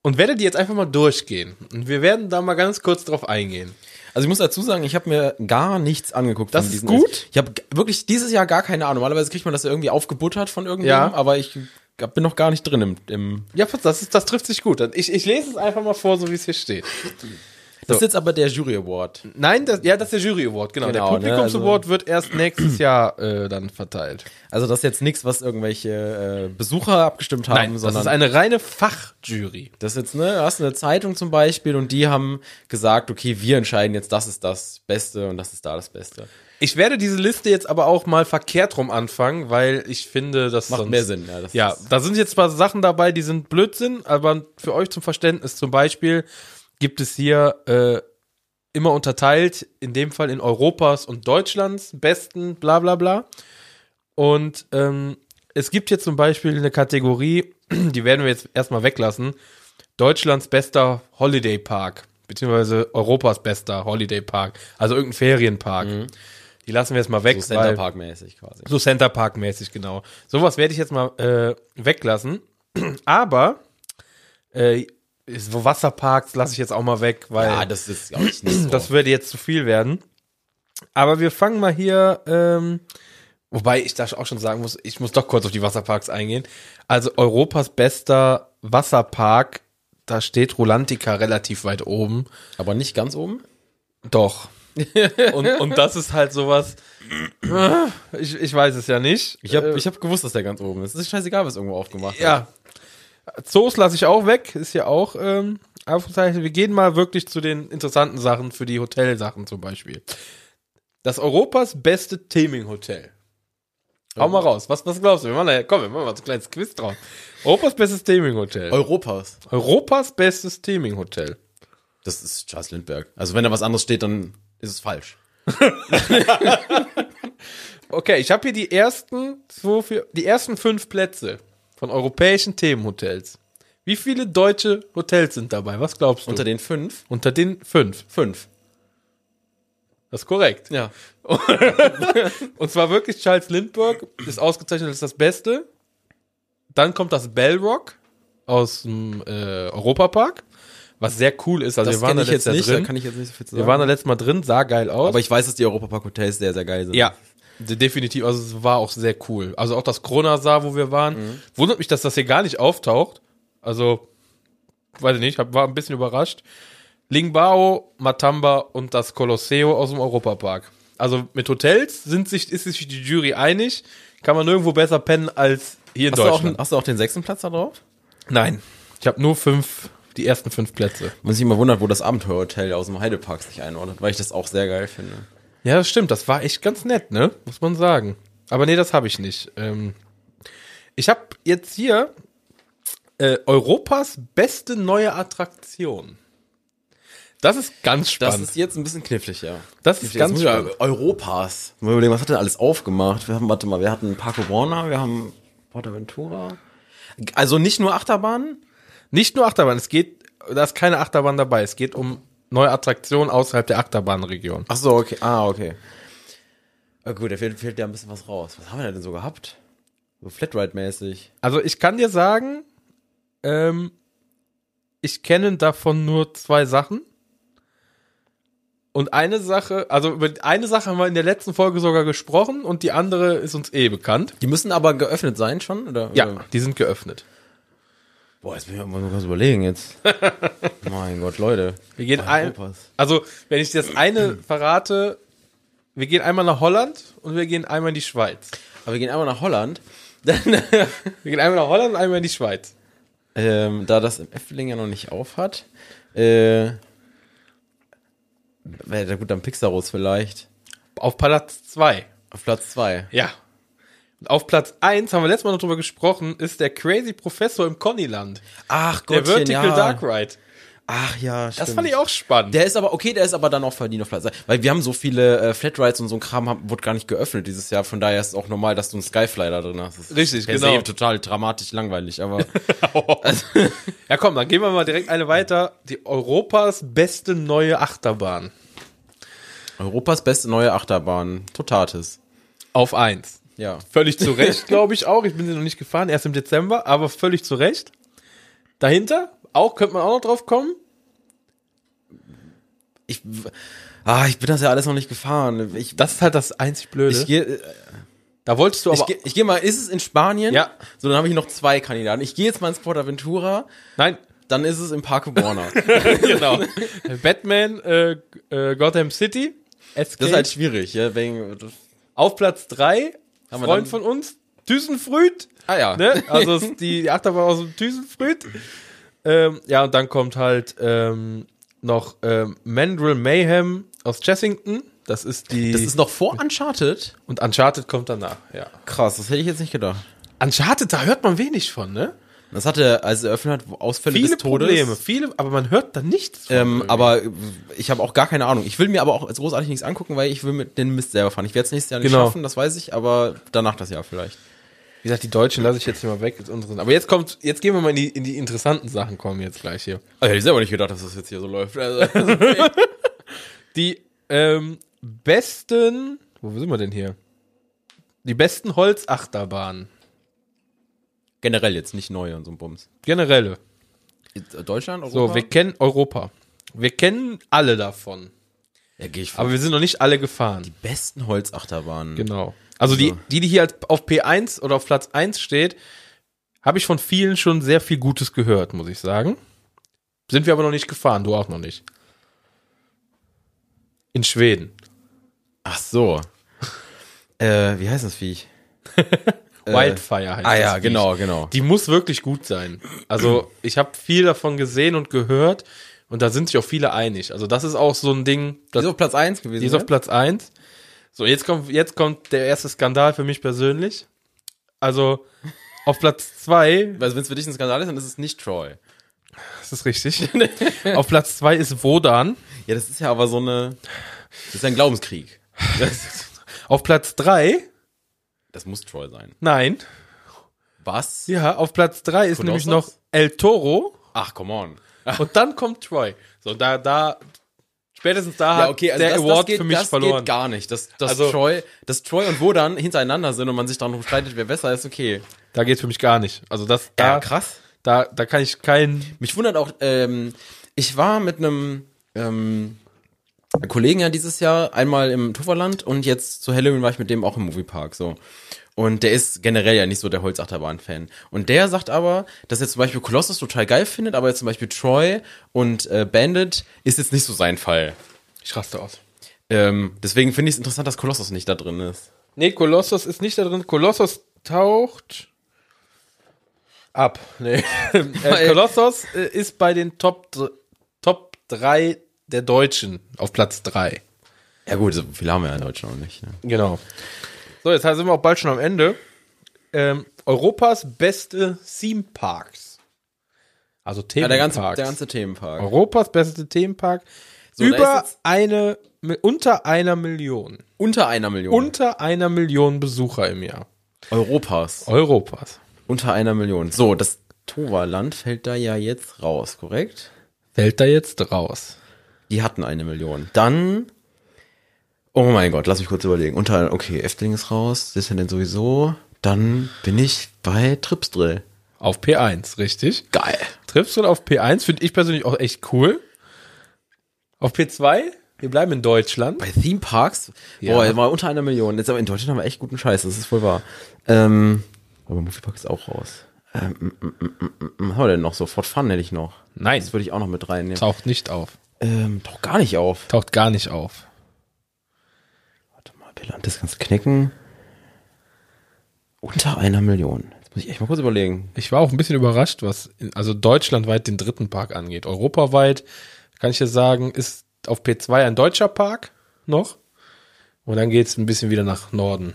und werde die jetzt einfach mal durchgehen. Und wir werden da mal ganz kurz drauf eingehen. Also ich muss dazu sagen, ich habe mir gar nichts angeguckt. Das ist gut. Ich habe wirklich dieses Jahr gar keine Ahnung. Normalerweise kriegt man das ja irgendwie aufgebuttert von irgendwem, Ja. aber ich bin noch gar nicht drin im, im Ja, das, ist, das trifft sich gut. Ich, ich lese es einfach mal vor, so wie es hier steht. Das ist jetzt aber der Jury Award. Nein, das, ja, das ist der Jury Award, genau. Genau, der Publikums ne, also- Award wird erst nächstes Jahr äh, dann verteilt. Also das ist jetzt nichts, was irgendwelche äh, Besucher abgestimmt haben, Nein, das sondern ist eine reine Fachjury. das ist jetzt ne, du hast eine Zeitung zum Beispiel und die haben gesagt, okay, wir entscheiden jetzt, das ist das Beste und das ist da das Beste. Ich werde diese Liste jetzt aber auch mal verkehrt rum anfangen, weil ich finde, das Macht sonst, mehr Sinn. Ja, das Ja, da sind jetzt zwar Sachen dabei, die sind Blödsinn, aber für euch zum Verständnis zum Beispiel gibt es hier äh, immer unterteilt, in dem Fall in Europas und Deutschlands besten, bla bla bla. Und ähm, es gibt jetzt zum Beispiel eine Kategorie, die werden wir jetzt erstmal weglassen, Deutschlands bester Holiday Park, beziehungsweise Europas bester Holiday Park, also irgendein Ferienpark. Die lassen wir jetzt mal weg, Mhm. so Center Park mäßig quasi. so Center Park mäßig, genau. Sowas werde ich jetzt mal äh, weglassen. Aber äh, so Wasserparks lasse ich jetzt auch mal weg, weil Ja, das ist glaube ich nicht so. das würde jetzt zu viel werden. Aber wir fangen mal hier, ähm, wobei ich da auch schon sagen muss, ich muss doch kurz auf die Wasserparks eingehen. Also Europas bester Wasserpark, da steht Rolantica relativ weit oben. aber nicht ganz oben. Doch. und, und das ist halt sowas. Ich, ich weiß es ja nicht. Ich habe Äh, ich hab gewusst, dass der ganz oben ist. Es ist scheißegal, was irgendwo aufgemacht hat. Ja. Zoos lasse ich auch weg, ist ja auch ähm. Wir gehen mal wirklich zu den interessanten Sachen für die Hotelsachen zum Beispiel. Das Europas beste Theming-Hotel. Hau mal raus. Was, was glaubst du? Wir machen da, komm, wir machen mal so ein kleines Quiz drauf. Europas bestes Theming-Hotel. Europas. Europas bestes Theming-Hotel. Das ist Charles Lindbergh. Also wenn da was anderes steht, dann ist es falsch. Okay, ich habe hier die ersten zwei, vier, die ersten fünf Plätze von europäischen Themenhotels. Wie viele deutsche Hotels sind dabei? Was glaubst du? Unter den fünf? Unter den fünf. Fünf. Das ist korrekt. Ja. Und zwar wirklich Charles Lindbergh ist ausgezeichnet als das Beste. Dann kommt das Bellrock aus dem äh, Europapark, was sehr cool ist. Also Das wir waren da letztes nicht, Jahr da drin. kann ich jetzt nicht so viel zu wir sagen. waren da letztes Mal drin, sah geil aus. aber ich weiß, dass die Europapark Hotels sehr, sehr geil sind. ja, definitiv. Also es war auch sehr cool. Also auch das Kronasar, wo wir waren. Mhm. Wundert mich, dass das hier gar nicht auftaucht. Also, weiß ich nicht, hab, war ein bisschen überrascht. Lingbao, Matamba und das Colosseo aus dem Europapark. Also mit Hotels sind sich, ist sich die Jury einig. Kann man nirgendwo besser pennen als hier in Hast du, auch, Deutschland. hast du auch den sechsten Platz da drauf? Nein, ich habe nur fünf, die ersten fünf Plätze. Man sich immer wundert, wo das Abenteuerhotel aus dem Heidepark sich einordnet, weil ich das auch sehr geil finde. Ja, das stimmt. Das war echt ganz nett, ne? Muss man sagen. Aber nee, das habe ich nicht. Ähm, ich habe jetzt hier äh, Europas beste neue Attraktion. Das ist ganz Das spannend. ist jetzt ein bisschen knifflig, ja. Das ist ganz spannend. Europas. Mal überlegen, was hat denn alles aufgemacht? Wir haben, warte mal, wir hatten Parco Warner, wir haben Portaventura. Also nicht nur Achterbahnen? Nicht nur Achterbahn, es geht, da ist keine Achterbahn dabei. Es geht um neue Attraktionen außerhalb der Achterbahnregion. Ach so, okay. Ah, okay. Ah, gut, da fehlt, fehlt ja ein bisschen was raus. Was haben wir denn so gehabt? So Flatride-mäßig. Also ich kann dir sagen, ähm, ich kenne davon nur zwei Sachen. Und eine Sache, also über eine Sache haben wir in der letzten Folge sogar gesprochen und die andere ist uns eh bekannt. Die müssen aber geöffnet sein schon, oder? Ja, die sind geöffnet. Boah, jetzt bin ich mal ganz überlegen jetzt. mein Gott, Leute. Wir gehen ein, also wenn ich das eine verrate, wir gehen einmal nach Holland und wir gehen einmal in die Schweiz. Aber wir gehen einmal nach Holland. Dann, Wir gehen einmal nach Holland und einmal in die Schweiz. ähm, da das im Efteling ja noch nicht auf hat, äh, wäre da gut am Pixaros vielleicht. Auf Platz zwei. Auf Platz zwei. Ja. Auf Platz eins haben wir letztes Mal noch drüber gesprochen, ist der Crazy Professor im Connyland. Ach Der Vertical Dark Ride. Ach ja, stimmt. Das fand ich auch spannend. Der ist aber, okay, der ist aber dann auch verdient auf Platz. Weil wir haben so viele äh, Flatrides und so ein Kram haben, wurde gar nicht geöffnet dieses Jahr. Von daher ist es auch normal, dass du einen Skyfly da drin hast. Das ist Richtig, per genau. total dramatisch langweilig, aber ja, komm, dann gehen wir mal direkt eine weiter. Die Europas beste neue Achterbahn. Europas beste neue Achterbahn. Totatis. Auf eins. Ja. Völlig zu Recht, glaube ich auch. Ich bin sie noch nicht gefahren, erst im Dezember, aber völlig zu Recht. Dahinter, auch, könnte man auch noch drauf kommen. Ich, ah, ich bin das ja alles noch nicht gefahren. Ich, Das ist halt das einzig Blöde. ich gehe, da wolltest du ich, aber. ich gehe mal, ist es in Spanien? Ja. So, dann habe ich noch zwei Kandidaten. Ich gehe jetzt mal ins Port Aventura, nein, dann ist es im Parque Warner. genau. Batman, äh, äh, Gotham City. Escape. Das ist halt schwierig, ja, wegen, Auf Platz drei Haben Freund von uns, Thysenfrüd. ah ja. Ne? Also die, Achterbahn aus dem Thysenfrüd. Ähm, ja, und dann kommt halt ähm, noch ähm, Mandrill Mayhem aus Chessington. Das ist die. Das ist noch vor Uncharted? und Uncharted kommt danach, ja. Krass, das hätte ich jetzt nicht gedacht. Uncharted, da hört man wenig von, ne? Das hatte, als er eröffnet hat, Ausfälle Viele des Todes. Probleme, viele, aber man hört da nichts. Ähm, aber ich habe auch gar keine Ahnung. Ich will mir aber auch als großartig nichts angucken, weil ich will mit den Mist selber fahren. Ich werde es nächstes Jahr nicht Genau. schaffen, das weiß ich, aber danach das Jahr vielleicht. Wie gesagt, die Deutschen lasse ich jetzt hier mal weg. Ist unsere. Aber jetzt kommt, jetzt gehen wir mal in die, in die interessanten Sachen kommen jetzt gleich hier. Oh, hätte ich selber nicht gedacht, dass das jetzt hier so läuft. Also, Die ähm, besten, wo sind wir denn hier? Die besten Holzachterbahnen. Generell jetzt nicht neu und so ein Bums. Generelle. Deutschland, Europa? So, wir kennen Europa. Wir kennen alle davon. ja, gehe ich vor. Aber wir sind noch nicht alle gefahren. besten Holzachterbahnen. Genau. Also die, So. die, die hier auf P1 oder auf Platz 1 steht, habe ich von vielen schon sehr viel Gutes gehört, muss ich sagen. Sind wir aber noch nicht gefahren, du auch noch nicht. In Schweden. Ach so. äh, wie heißt das Viech? Wildfire heißt Ah das ja, Viech. genau, genau. Die muss wirklich gut sein. Also ich habe viel davon gesehen und gehört und da sind sich auch viele einig. Also das ist auch so ein Ding, Die das ist auf Platz 1 gewesen. Die ist ne? auf Platz 1. So, jetzt kommt, jetzt kommt der erste Skandal für mich persönlich. Also, auf Platz 2, Also wenn es für dich ein Skandal ist, dann ist es nicht Troy. das ist richtig. auf Platz 2 ist Wodan. Ja, das ist ja aber so eine. Das ist ein Glaubenskrieg. Auf Platz 3, das muss Troy sein. nein. Was? Ja, auf Platz 3 ist nämlich noch El Toro Ach, come on. und dann kommt Troy. So, da, da, spätestens da Ja, hat okay, also der das, Award das geht, für mich das verloren. geht gar nicht. Dass, dass, Also- Troy, dass Troy und Wodan hintereinander sind und man sich darum streitet, wer besser ist, okay. Da geht's für mich gar nicht. Also das, da, krass. da, da kann ich keinen, Mich wundert auch, ähm, ich war mit einem ähm, Kollegen ja dieses Jahr einmal im Tufferland und jetzt zu Halloween war ich mit dem auch im Moviepark, so. Und der ist generell ja nicht so der Holzachterbahn-Fan. Und der sagt aber, dass er zum Beispiel Colossus total geil findet, aber jetzt zum Beispiel Troy und äh, Bandit ist jetzt nicht so sein Fall. ich raste aus. Ähm, deswegen finde ich es interessant, dass Colossus nicht da drin ist. Nee, Kolossos ist nicht da drin. Kolossos taucht ab. Nee. äh, Kolossos äh, ist bei den Top, Top 3 der Deutschen auf Platz 3. Ja gut, so viele haben wir ja in Deutschland noch nicht. Ne? Genau. So, jetzt sind wir auch bald schon am Ende. Ähm, Europas beste Theme Parks. Also Ja, der ganze, Themenparks. der ganze Themenpark. Europas beste Themenpark. So, über eine, unter einer Million. Unter einer Million. Unter einer Million Besucher im Jahr. Europas. Europas. Unter einer Million. So, das Toverland fällt da ja jetzt raus, korrekt? Fällt da jetzt raus. Die hatten eine Million. Dann, oh mein Gott, lass mich kurz überlegen. Unter, okay, Efteling ist raus, das ist ja denn sowieso. Dann bin ich bei Tripsdrill. Auf P1, richtig? Geil. Tripsdrill auf P1 finde ich persönlich auch echt cool. Auf P2, wir bleiben in Deutschland. Bei Theme Parks, Ja. boah, war unter einer Million. Jetzt aber in Deutschland haben wir echt guten Scheiß, das ist wohl wahr. Ähm, aber Moviepark ist auch raus. Was haben wir denn noch so? Fort Fun hätte ich noch. Nein, Das würde ich auch noch mit reinnehmen. taucht nicht auf. Ähm, doch gar nicht auf. Taucht gar nicht auf. Warte mal, Bilantes kannst knicken. Unter einer Million. Jetzt muss ich echt mal kurz überlegen. Ich war auch ein bisschen überrascht, was in, also deutschlandweit den dritten Park angeht. Europaweit kann ich ja sagen, ist auf P2 ein deutscher Park noch. Und dann geht's ein bisschen wieder nach Norden.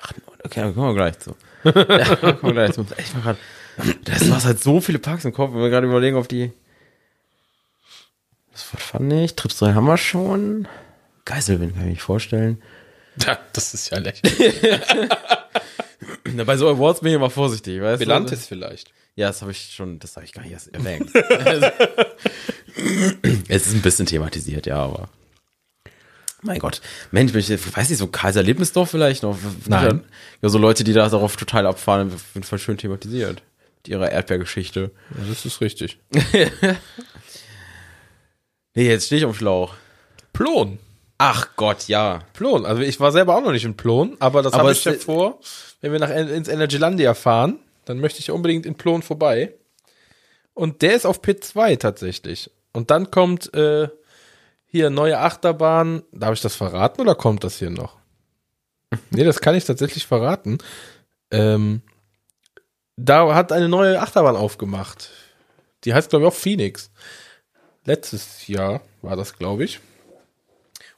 Ach, okay, dann kommen wir gleich zu. ja, kommen wir gleich zu. Ich war grad, das war halt so viele Parks im Kopf, wenn wir gerade überlegen, auf die. Das Fort Fun nicht. Trips 3 haben wir schon. Geiselwind kann ich mir vorstellen. Ja, das ist ja lächerlich. Na, bei so Awards bin ich immer vorsichtig, weißt Belantes vielleicht. Ja, das habe ich schon, das habe ich gar nicht erst erwähnt. es ist ein bisschen thematisiert, ja, aber. Mein Gott. Mensch, bin ich, weiß nicht, so Kaiser Lebensdorf vielleicht noch? Nein. Ja, so Leute, die da darauf total abfahren, auf jeden Fall schön thematisiert. Mit ihrer Erdbeergeschichte. Ja, das ist richtig. Nee, jetzt stehe ich am Schlauch. Plon. Ach Gott, ja. Plon. Also ich war selber auch noch nicht in Plon, aber das habe ich ja vor. Wenn wir nach ins Energylandia fahren, dann möchte ich unbedingt in Plon vorbei. Und der ist auf P2 tatsächlich. Und dann kommt äh, hier neue Achterbahn. Darf ich das verraten oder kommt das hier noch? nee, das kann ich tatsächlich verraten. Ähm, da hat eine neue Achterbahn aufgemacht. Die heißt, glaube ich, auch Phoenix. Letztes Jahr war das, glaube ich.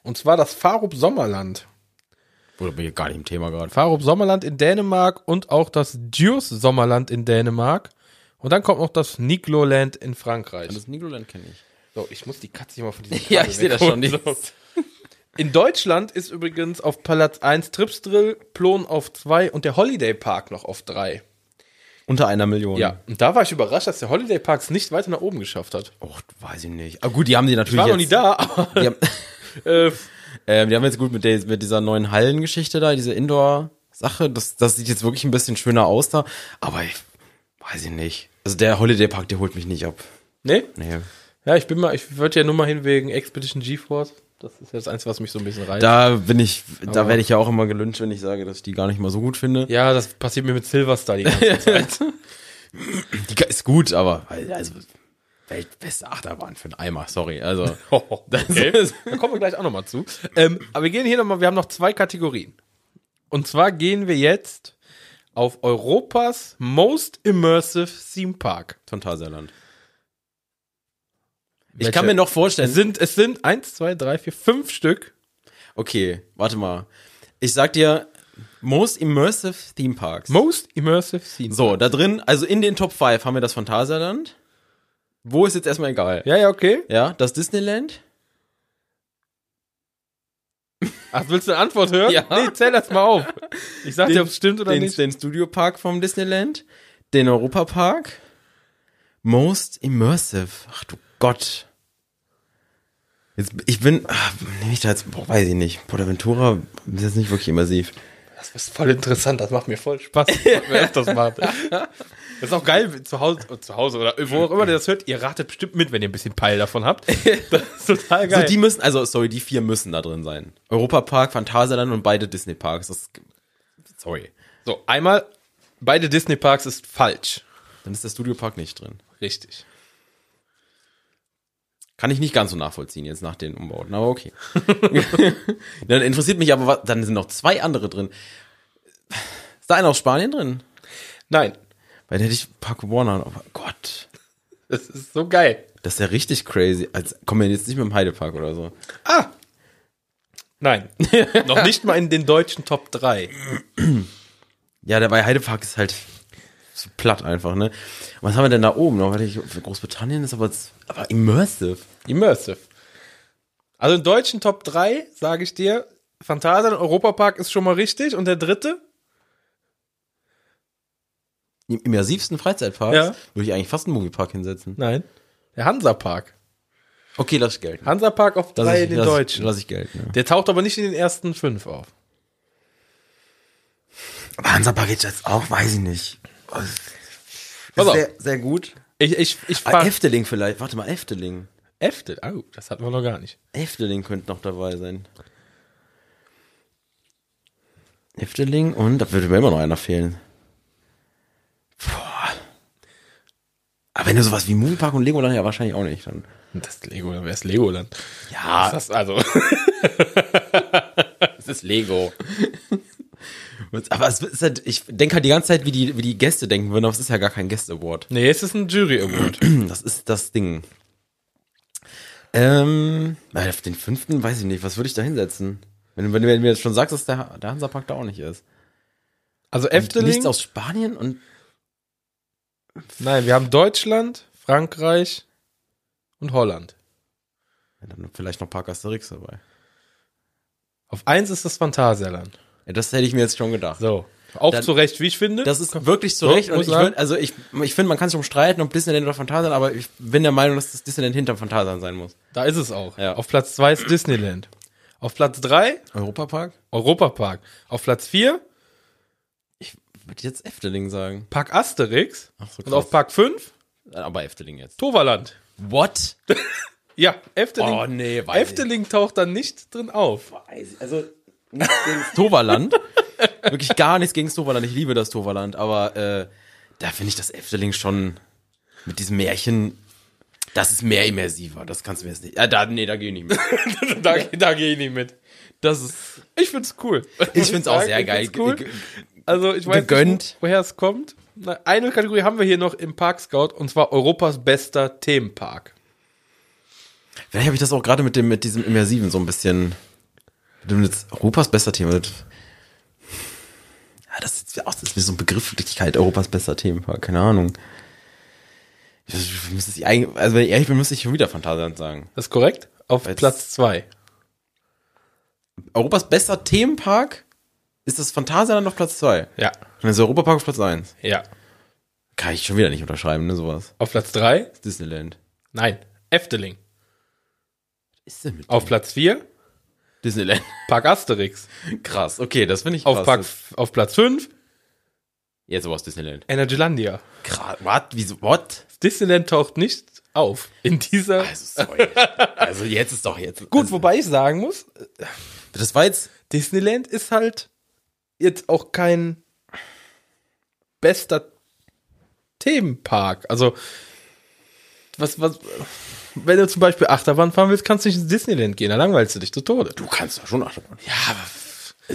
Und zwar das Farup Sommerland. Bin ich gar nicht im Thema gerade. Farup Sommerland in Dänemark und auch das Djurs Sommerland in Dänemark. Und dann kommt noch das Nikloland in Frankreich. Das Nigoland kenne ich. So, ich muss die Katze hier mal von diesem Ja, ich sehe das schon. So. In Deutschland ist übrigens auf Platz 1 Tripsdrill, Plon auf 2 und der Holiday Park noch auf 3. Unter einer Million. Ja, und da war ich überrascht, dass der Holiday Park es nicht weiter nach oben geschafft hat. Och, weiß ich nicht. Aber gut, die haben die Ich natürlich war noch nie da, aber Die haben, äh, ähm, die haben jetzt gut mit, der, mit dieser neuen Hallengeschichte da, diese Indoor-Sache. Das, das sieht jetzt wirklich ein bisschen schöner aus da. Aber ich weiß ich nicht. Also der Holiday Park, der holt mich nicht ab. nee. Nee. Ja, ich bin mal, ich würde ja nur mal hin wegen Expedition GeForce. Das ist ja das Einzige, was mich so ein bisschen reizt. Da bin ich, da werde ich ja auch immer gelünscht, wenn ich sage, dass ich die gar nicht mal so gut finde. ja, das passiert mir mit Silverstar die ganze Zeit. Die ist gut, aber also weltbeste Achterbahn für einen Eimer, sorry. Also das Okay. ist, Da kommen wir gleich auch nochmal zu. Ähm, aber wir gehen hier nochmal, wir haben noch zwei Kategorien. Und zwar gehen wir jetzt auf Europas Most Immersive Theme Park. Phantasialand. Ich Welche? kann mir noch vorstellen. Es sind, es sind eins, zwei, drei, vier, fünf Stück. Okay, warte mal. Ich sag dir, Most Immersive Theme Parks. Most Immersive Theme so, da drin, also in den Top 5 haben wir das Phantasialand. Wo ist jetzt erstmal egal. Ja, ja, okay. Ja, das Disneyland. Ach, willst du eine Antwort hören? Ja. Nee, zähl das mal auf. Ich sag Den- dir, ob es stimmt oder den, nicht. den Studio Park vom Disneyland. Den Europa Park. Most Immersive. Ach du Gott. Jetzt, ich bin, ach, nehme ich da jetzt, boah, weiß ich nicht. Portaventura ist jetzt nicht wirklich immersiv. Das ist voll interessant, das macht mir voll Spaß. Das macht. Das ist auch geil zu Hause, äh, zu Hause oder wo auch immer ihr das hört. Ihr ratet bestimmt mit, wenn ihr ein bisschen Peil davon habt. Das ist total geil. So, die müssen, also, sorry, die vier müssen da drin sein. Europa Park, Phantasialand und beide Disney Parks. Das, sorry. so, einmal, beide Disney Parks ist falsch. Dann ist der Studio Park nicht drin. Richtig. Kann ich nicht ganz so nachvollziehen jetzt nach den Umbauten, aber okay. dann interessiert mich aber, was, dann sind noch zwei andere drin. Ist da einer aus Spanien drin? Nein, Weil da hätte ich Park Warner, aber Gott. das ist so geil. Das ist ja richtig crazy. Als kommen wir jetzt nicht mit dem Heidepark oder so. Ah! Nein. Noch nicht mal in den deutschen Top 3. Ja, der bei Heidepark ist halt so platt einfach, ne? Was haben wir denn da oben noch? Großbritannien ist aber, aber immersive. Immersive. Also im deutschen Top 3, sage ich dir, Phantasialand und Europapark ist schon mal richtig. Und der dritte? Im immersivsten Freizeitpark Ja. würde ich eigentlich fast einen Moviepark hinsetzen. Nein. Der Hansapark. Okay, lass ich gelten. Hansapark auf 3 ich, in den lass, deutschen. Lass ich gelten, ja. Der taucht aber nicht in den ersten fünf auf. Aber Hansapark geht jetzt auch, weiß ich nicht. Pass Ist sehr, sehr gut. Ich, ich, ich fahr Efteling vielleicht. Warte mal, Efteling. Eftel. Oh, das hatten wir noch gar nicht. Efteling könnte noch dabei sein. Efteling und da würde mir immer noch einer fehlen. Aber wenn du sowas wie Moviepark und Legoland ja wahrscheinlich auch nicht, dann. Das Legoland, wer ist Legoland? Ja, Das also. das ist Lego. Aber es ist halt, ich denke halt die ganze Zeit, wie die, wie die Gäste denken würden, aber es ist ja gar kein Guest-Award. nee, es ist ein Jury Award. Das ist das Ding. Ähm, auf den fünften weiß ich nicht, was würde ich da hinsetzen? Wenn, wenn, wenn du mir jetzt schon sagst, dass der, der Hansapark da auch nicht ist. Also Nichts Efteling. aus Spanien und Nein, wir haben Deutschland, Frankreich und Holland. ja, dann vielleicht noch Park Asterix dabei. Auf eins ist das Phantasialand. Ja, das hätte ich mir jetzt schon gedacht. So. Auch Dann- zu Recht, wie ich finde. Das ist wirklich zu Recht. Und ich würd, also ich, ich finde, man kann sich umstreiten, ob Disneyland oder Phantasialand, aber ich bin der Meinung, dass das Disneyland hinter Phantasialand sein muss. da ist es auch. Ja. Auf Platz zwei ist Disneyland. Auf Platz drei Europapark? Europapark. Auf Platz vier Ich würde jetzt Efteling sagen. Park Asterix. Ach so, und krass. auf Park fünf Aber Efteling jetzt. Toverland. What? Ja, Efteling. Oh, nee, weiß Efteling taucht da nicht drin auf. Also nichts gegen Toverland. Wirklich gar nichts gegen das Toverland. Ich liebe das Toverland, aber äh, da finde ich das Efteling schon mit diesem Märchen. Das ist mehr immersiver. Das kannst du mir jetzt nicht. Ja, da, nee, da gehe ich nicht mit. da, da gehe ich nicht mit. Das ist. Ich find's cool. Ich find's auch Sagen, sehr ich geil. Cool. Also ich weiß Gegönnt. nicht, wo- woher es kommt. Eine Kategorie haben wir hier noch im Park Scout und zwar Europas bester Themenpark. Vielleicht habe ich das auch gerade mit dem mit diesem immersiven so ein bisschen. Mit dem jetzt Europas bester Thema. Ja, das ist auch das ist so ein Begrifflichkeit Europas bester Themenpark. Keine Ahnung. Ich eigentlich, also wenn ich ehrlich bin, müsste ich schon wieder Phantasialand sagen. Das ist korrekt? Auf Weil's- Platz zwei. Europas bester Themenpark ist das Phantasialand auf Platz 2. Ja. Und dann ist Europapark auf Platz 1. Ja. Kann ich schon wieder nicht unterschreiben, ne, sowas. Auf Platz drei? Disneyland. Nein. Efteling. Was ist denn mit Auf Platz vier? Disneyland? Park Asterix. Krass, okay, das finde ich Auf, krass. Park, auf Platz fünf? Jetzt aber aus Disneyland. Energylandia. Krass, what? Wieso, what? Disneyland taucht nicht auf in dieser. Also, sorry. also jetzt ist doch jetzt. Gut, also, wobei ich sagen muss, Das war jetzt, Disneyland ist halt jetzt auch kein bester Themenpark. Also, was, was, wenn du zum Beispiel Achterbahn fahren willst, kannst du nicht ins Disneyland gehen, da langweilst du dich zu Tode. du kannst doch schon Achterbahn. Ja, aber.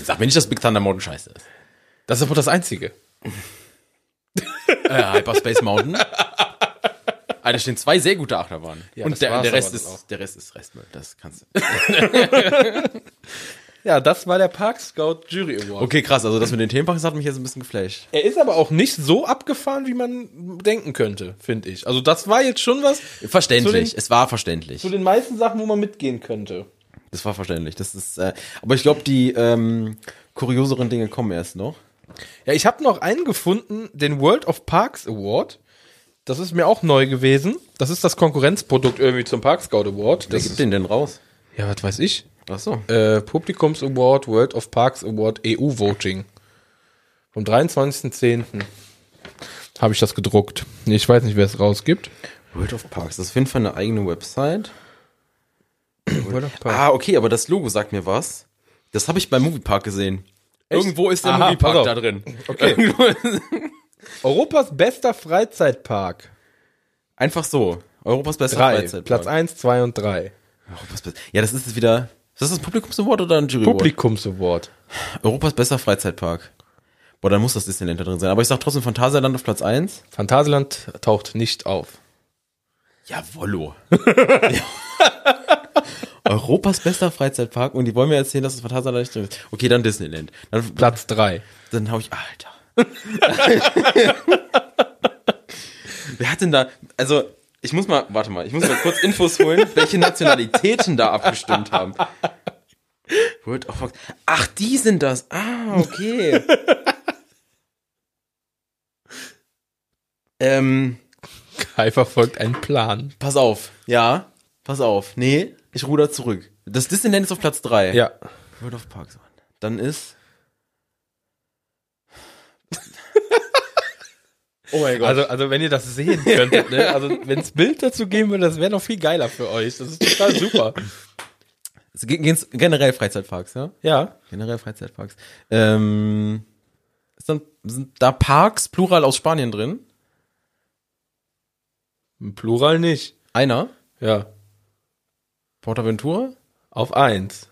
Sag mir nicht, dass Big Thunder Mountain scheiße ist. Das ist aber das Einzige. Äh, Hyperspace Mountain. Ah, da stehen zwei sehr gute Achterbahnen. Ja, Und der, der Rest ist, der Rest ist Restmüll. Das kannst du. Ja, das war der Park Scout Jury Award. Okay, krass. Also das mit den Themenparks hat mich jetzt ein bisschen geflasht. Er ist aber auch nicht so abgefahren, wie man denken könnte, finde ich. Also das war jetzt schon was Verständlich. Den- es war verständlich. zu den meisten Sachen, wo man mitgehen könnte. Das war verständlich. Das ist. Äh, aber ich glaube, die ähm, kurioseren Dinge kommen erst noch. Ja, ich habe noch einen gefunden, den World of Parks Award. Das ist mir auch neu gewesen. Das ist das Konkurrenzprodukt irgendwie zum Park Scout Award. Wer Das gibt den denn raus? Ja, was weiß ich. Ach so. Äh, Publikums Award, World of Parks Award, EU Voting. Vom 23.10. habe ich das gedruckt. Ich weiß nicht, wer es rausgibt. World of Parks. Das ist auf jeden Fall eine eigene Website. World of Ah, okay, aber das Logo sagt mir was. Das habe ich beim Moviepark gesehen. Irgendwo ist der Aha, Moviepark da drin. Okay. Europas bester Freizeitpark. Einfach so. Europas bester Drei. Freizeitpark. Platz 1, 2 und 3. Europas Be- Ja, das ist jetzt wieder. Ist das ein Publikumsaward oder ein Jury Award? Publikums Award. Europas bester Freizeitpark. Boah, dann muss das Disneyland da drin sein. Aber ich sag trotzdem Phantasialand auf Platz 1. Phantasialand taucht nicht auf. Jawollo. Europas bester Freizeitpark und die wollen mir erzählen, dass das Phantasialand nicht drin ist. Okay, dann Disneyland. Dann, Platz 3. dann hau ich, Alter. Wer hat denn da, also, ich muss mal, warte mal, ich muss mal kurz Infos holen, welche Nationalitäten da abgestimmt haben. World of Fox. Ach, die sind das. Ah, okay. ähm, Kai verfolgt einen Plan. pass auf. Ja, pass auf. Nee, ich ruder zurück. Das Disneyland ist auf Platz 3. Ja. World of Parks. Dann ist. Oh mein Gott. Also, also wenn ihr das sehen könntet, ne? also wenn es Bild dazu geben würde, das wäre noch viel geiler für euch. Das ist total super. Geht's generell Freizeitparks, ja? Ja. Generell Freizeitparks. Ähm, ist dann, sind da Parks plural aus Spanien drin? Plural nicht. Einer? Ja. Portaventura? Auf eins.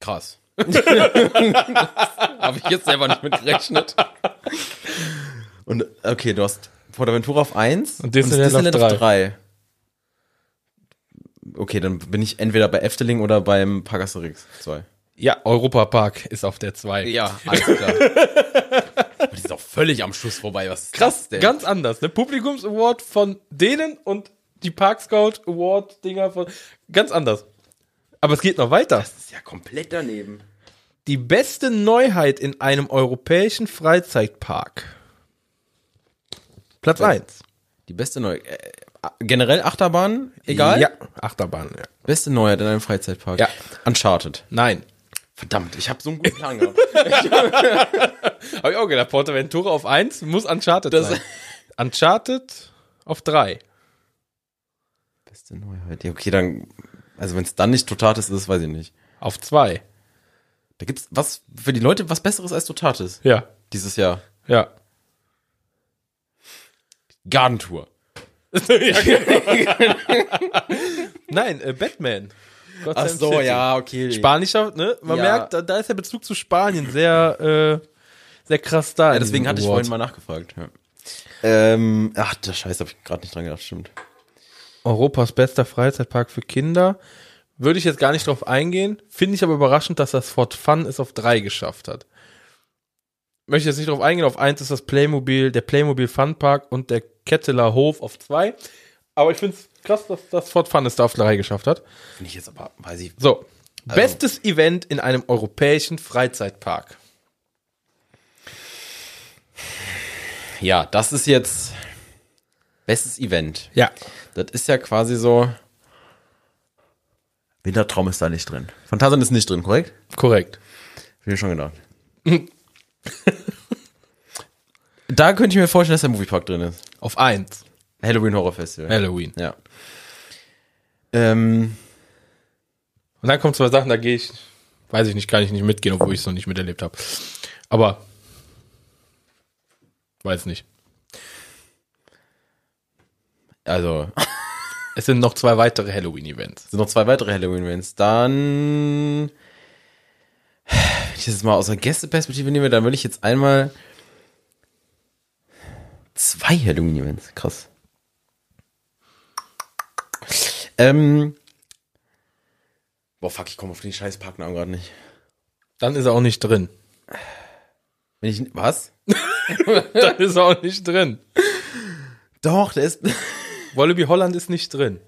Krass. Habe ich jetzt selber nicht mit gerechnet. Und okay, du hast Portaventura auf 1 Und Disneyland auf auf 3. Okay, dann bin ich entweder bei Efteling oder beim Park Asterix 2. Ja, Europa Park ist auf der zwei. Ja, alles klar. Die ist auch völlig am Schluss vorbei. Was ist Krass, das denn? ganz anders. Ne? Publikums Award von denen und die Park Scout Award Dinger von ganz anders. Aber es geht noch weiter. Das ist ja komplett daneben. Die beste Neuheit in einem europäischen Freizeitpark. Platz Ja. 1. Die beste Neue. Äh, generell Achterbahn, egal? Ja, Achterbahn, ja. Beste Neuheit in einem Freizeitpark. Ja. Uncharted. Nein. Verdammt, ich habe so einen guten Plan gehabt. Habe ich auch gedacht, Portaventura auf 1 muss Uncharted Das- sein. Uncharted auf 3. Beste Neuheit. Ja, okay, dann. Also wenn es dann nicht Totatis ist, weiß ich nicht. Auf 2. Da gibt's was für die Leute was Besseres als Totatis Ja. dieses Jahr. Ja. Gardentour. Nein, äh, Batman. Gott Ach so, City. ja, okay. Spanischer, ne? Man Ja. merkt, da, da ist der Bezug zu Spanien sehr, äh, sehr krass da. Ja, deswegen hatte ich Award. vorhin mal nachgefragt. Ja. Ähm, ach, der Scheiß, habe ich gerade nicht dran gedacht, stimmt. Europas bester Freizeitpark für Kinder. Würde ich jetzt gar nicht drauf eingehen. Finde ich aber überraschend, dass das Fort Fun es auf drei geschafft hat. Möchte jetzt nicht drauf eingehen. Auf eins ist das Playmobil, der Playmobil Fun Park und der Ketteler Hof auf zwei. Aber ich finde es krass, dass das Fort Fun es da auf drei geschafft hat. Finde ich jetzt aber, weiß ich. So. Bestes Event in einem europäischen Freizeitpark. Ja, das ist jetzt bestes Event. Ja. Das ist ja quasi so. Wintertraum ist da nicht drin. Phantasialand ist nicht drin, korrekt? Korrekt. Hab ich mir schon gedacht. da könnte ich mir vorstellen, dass der Moviepark drin ist. Auf eins. Halloween Horror Festival. Halloween. Ja. Ähm, Und dann kommen zwei Sachen, da gehe ich, weiß ich nicht, kann ich nicht mitgehen, obwohl ich es noch nicht miterlebt habe. Aber weiß nicht. also, Es sind noch zwei weitere Halloween-Events. es sind noch zwei weitere Halloween-Events. Dann, ich das mal aus der Gästeperspektive nehme, dann will ich jetzt einmal zwei Halloween-Events. Krass. Ähm, boah, fuck, ich komme auf den scheiß Parknamen gerade nicht. Dann ist er auch nicht drin. Wenn ich, was? Dann ist er auch nicht drin. Doch, der ist, Wallaby Holland ist nicht drin.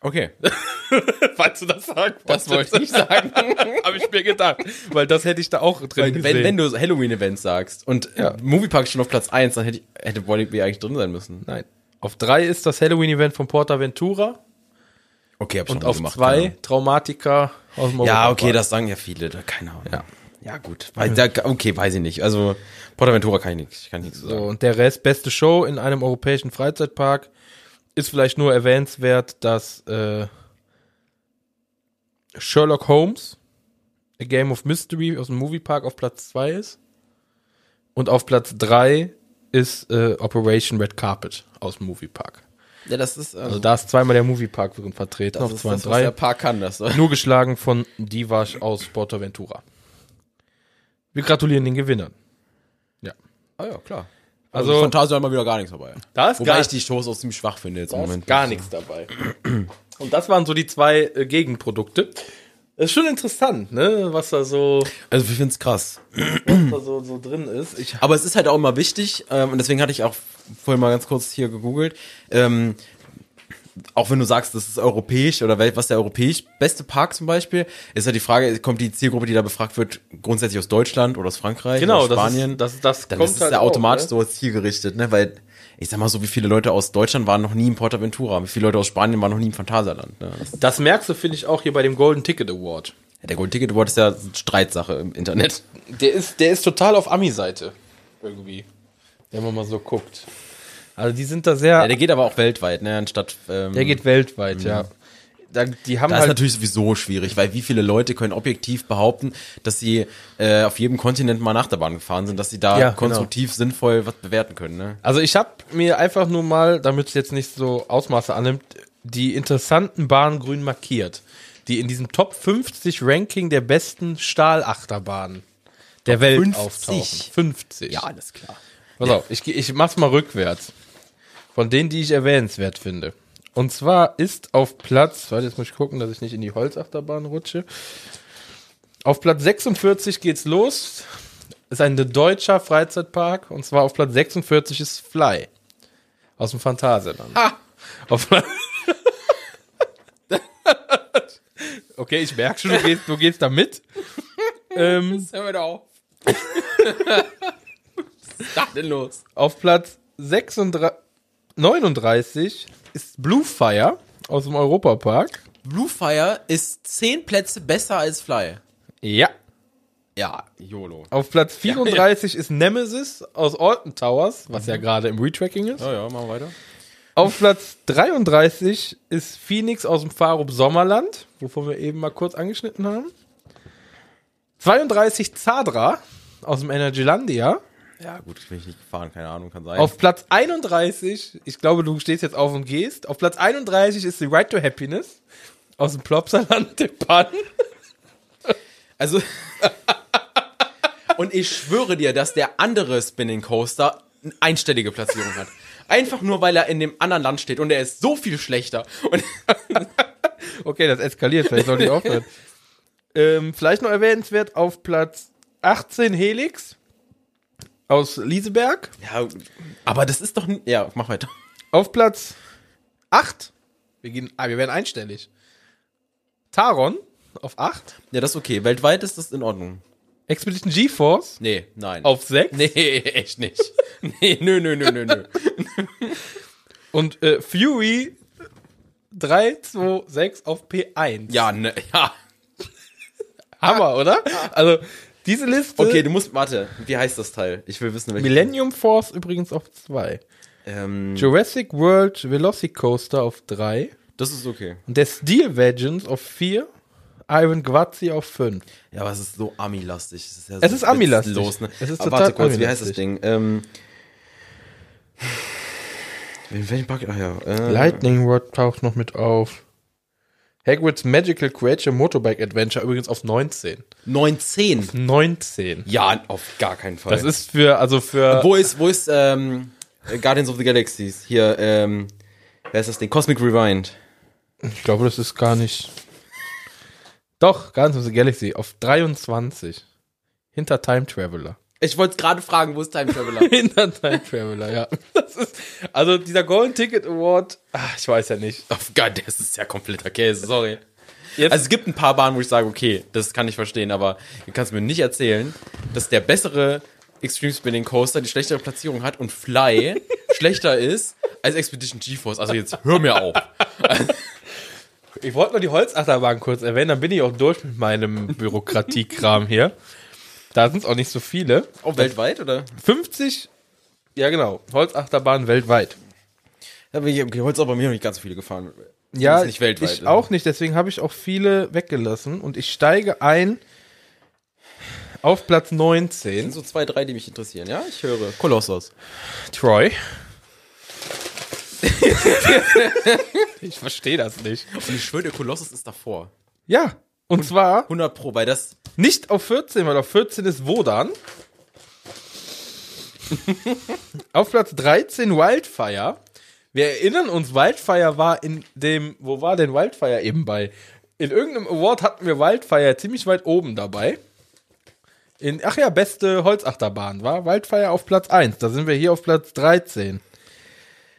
okay. Falls du das sagst. Das wollte ich sagen. Habe ich mir gedacht. Weil das hätte ich da auch drin Weil, gesehen. wenn, wenn du so Halloween-Events sagst und Ja. Moviepark schon auf Platz 1, dann hätte, ich, hätte Wallaby eigentlich drin sein müssen. Nein. Auf drei ist das Halloween-Event von Portaventura. Okay, hab schon Und auf gemacht, zwei keine Traumatika aus dem. Ja, okay, das sagen ja viele, da keine Ahnung. Ja. Ja, gut. Okay, weiß ich nicht. Also, Portaventura kann ich nichts, kann ich nichts So, sagen. und der Rest, beste Show in einem europäischen Freizeitpark, ist vielleicht nur erwähnenswert, dass äh, Sherlock Holmes, A Game of Mystery aus dem Moviepark auf Platz 2 ist. Und auf Platz 3 ist äh, Operation Red Carpet aus dem Moviepark. Ja, das ist, Also da ist zweimal der Moviepark drin vertreten, das auf ist 2 und das, was der 3. Park kann, das. Nur geschlagen von Divash aus Portaventura. Wir gratulieren den Gewinnern. Ja. Ah ja, klar. Also- Also, Fantasia hat mal wieder gar nichts dabei. Da ist Wobei gar- ich die Shows auch ziemlich schwach finde jetzt im Moment. gar nichts dabei. Und das waren so die zwei äh, Gegenprodukte. Das ist schon interessant, ne, was da so, Also, ich finde es krass. was da so, so drin ist. Ich, Aber es ist halt auch immer wichtig, ähm, und deswegen hatte ich auch vorhin mal ganz kurz hier gegoogelt, ähm, auch wenn du sagst, das ist europäisch oder was der europäisch beste Park zum Beispiel, ist ja die Frage, kommt die Zielgruppe, die da befragt wird, grundsätzlich aus Deutschland oder aus Frankreich genau, oder das Spanien? ist, das, das dann kommt ist es halt ja auch, automatisch ne? so zielgerichtet, ne? Weil ich sag mal so, wie viele Leute aus Deutschland waren noch nie im Portaventura, wie viele Leute aus Spanien waren noch nie im Phantasialand. Ne? Das, Das merkst du, finde ich, auch hier bei dem Golden Ticket Award. ja, der Golden Ticket Award ist ja Streitsache im Internet. Der ist, der ist total auf Ami-Seite. Irgendwie. Wenn man mal so guckt. Also die sind da sehr. Ja, der geht aber auch weltweit, ne? Anstatt ähm, Der geht weltweit, ja. Da, die haben Da ist halt natürlich sowieso schwierig, weil wie viele Leute können objektiv behaupten, dass sie äh, auf jedem Kontinent mal nach der Bahn gefahren sind, dass sie da Ja, genau. konstruktiv sinnvoll was bewerten können, ne? Also ich habe mir einfach nur mal, damit es jetzt nicht so Ausmaße annimmt, die interessanten Bahnen grün markiert, die in diesem Top 50 Ranking der besten Stahlachterbahnen der Welt 50? auftauchen. 50. alles klar. Pass auf, ich, ich mach's mal rückwärts. Von denen, die ich erwähnenswert finde. Und zwar ist auf Platz, warte, jetzt muss ich gucken, dass ich nicht in die Holzachterbahn rutsche. Auf Platz 46 geht's los. Ist ein deutscher Freizeitpark. Und zwar auf Platz 46 ist Fly. Aus dem Phantasialand. Ah! Auf Platz okay, ich merke schon, du gehst, du gehst da mit. ähm, Hör mir auf. Was ist da denn los? Auf Platz 36, 39 ist Bluefire aus dem Europapark. Bluefire ist zehn Plätze besser als Fly. Ja. Ja, YOLO. Auf Platz 34 ist Nemesis aus Alton Towers, was ja gerade im Retracking ist. Ja, ja, machen wir weiter. Auf Platz 33 ist Phoenix aus dem Farup Sommerland, wovon wir eben mal kurz angeschnitten haben. 32 Zadra aus dem Energylandia. Ja, gut, ich bin nicht gefahren, keine Ahnung, kann sein. Auf Platz 31, ich glaube, du stehst jetzt auf und gehst. Auf Platz 31 ist The Right to Happiness aus dem Plopsaland der Pan. Also. und ich schwöre dir, dass der andere Spinning Coaster eine einstellige Platzierung hat. Einfach nur, weil er in dem anderen Land steht und er ist so viel schlechter. Okay, das eskaliert, vielleicht sollte ich aufhören. ähm, vielleicht noch erwähnenswert auf Platz 18 Helix aus Lieseberg. ja, aber das ist doch. Ja, mach weiter. Auf Platz 8, wir, gehen, ah, wir werden einstellig. Taron auf 8. Ja, das ist okay. Weltweit ist das in Ordnung. Expedition GeForce Nee, nein. auf 6. Nee, echt nicht. Nee, nö, nö, nö, nö, nö. Und äh, Fury 3, 2, 6 auf P1. Ja, ne, ja. Hammer, oder? Also, diese Liste. Okay, du musst, warte, wie heißt das Teil? Ich will wissen, welches. Millennium Force übrigens auf 2. Ähm, Jurassic World Velocicoaster auf 3. das ist okay. Und der Steel Vengeance auf 4. Iron Gwazi auf 5. Ja, aber es ist so Ami-lastig. Es ist, ja Es so ist Ami-lastig. Ne? Es ist aber total warte kurz, wie heißt das. Ding? Ähm, in welchem Park? Ach ja. Äh, Lightning Rod taucht noch mit auf. Hagrid's Magical Creature Motorbike Adventure übrigens auf 19. 19. 19. Ja, auf gar keinen Fall. Das ist für, also für. wo ist, wo ist, ähm, Guardians of the Galaxies? Hier, ähm, wer ist das Ding? Cosmic Rewind. Ich glaube, das ist gar nicht. Doch, Guardians of the Galaxy auf 23. Hinter Time Traveler. Ich wollte gerade fragen, wo ist Time Traveler? Hinter Time Traveler, ja. Das ist, also dieser Golden Ticket Award, ach, ich weiß ja nicht. auf Gott, das ist ja kompletter Käse, sorry. Jetzt, Also es gibt ein paar Bahnen, wo ich sage, okay, das kann ich verstehen, aber du kannst mir nicht erzählen, dass der bessere Extreme Spinning Coaster die schlechtere Platzierung hat und Fly schlechter ist als Expedition GeForce. Also jetzt hör mir auf. ich wollte nur die Holzachterbahn kurz erwähnen, dann bin ich auch durch mit meinem Bürokratiekram hier. Da sind es auch nicht so viele. Auch weltweit, oder? 50, ja genau, Holzachterbahn weltweit. Da bin ich, okay, heute ist aber mir noch nicht ganz so viele gefahren. Ja, ist nicht weltweit. ich auch nicht, deswegen habe ich auch viele weggelassen und ich steige ein auf Platz Das 19. sind so zwei, drei, die mich interessieren, ja? Ich höre. Kolossos. Troy. ich verstehe das nicht. Und ich schwöre, der Kolossus ist davor. Ja, und zwar 100 Pro, weil das, nicht auf 14, weil auf 14 ist Wodan. auf Platz 13 Wildfire. Wir erinnern uns, Wildfire war in dem, wo war denn Wildfire eben bei? In irgendeinem Award hatten wir Wildfire ziemlich weit oben dabei. In, ach ja, beste Holzachterbahn war Wildfire auf Platz 1. Da sind wir hier auf Platz 13.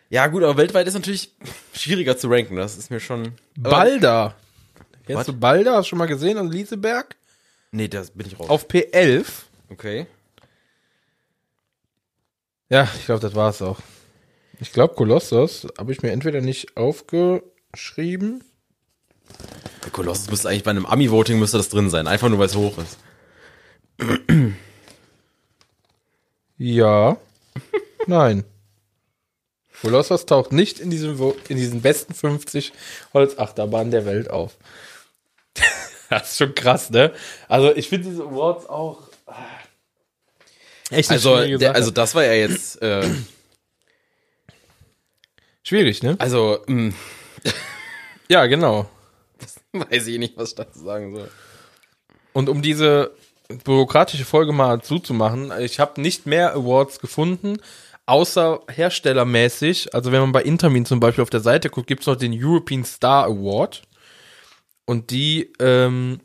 ja gut, aber weltweit ist natürlich schwieriger zu ranken, das ist mir schon. Balda. Jetzt du Balda, hast du schon mal gesehen an Lieseberg? Nee, da bin ich raus. Auf P11. Okay. Ja, ich glaube, das war's auch. Ich glaube, Kolossos habe ich mir entweder nicht aufgeschrieben. Der Kolossus müsste eigentlich bei einem Ami-Voting müsste das drin sein, einfach nur weil es hoch ist. Ja. Nein. Colossus taucht nicht in diesen, Wo- in diesen besten 50 Holzachterbahnen der Welt auf. das ist schon krass, ne? Also ich finde diese Awards auch ah, echt eine Also, der, also das war ja jetzt, äh, schwierig, ne? also, mh, Ja, genau. weiß ich nicht, was ich dazu sagen soll. Und um diese bürokratische Folge mal zuzumachen, ich habe nicht mehr Awards gefunden, außer herstellermäßig. Also wenn man bei Intermin zum Beispiel auf der Seite guckt, gibt's noch den European Star Award. Und die, ähm,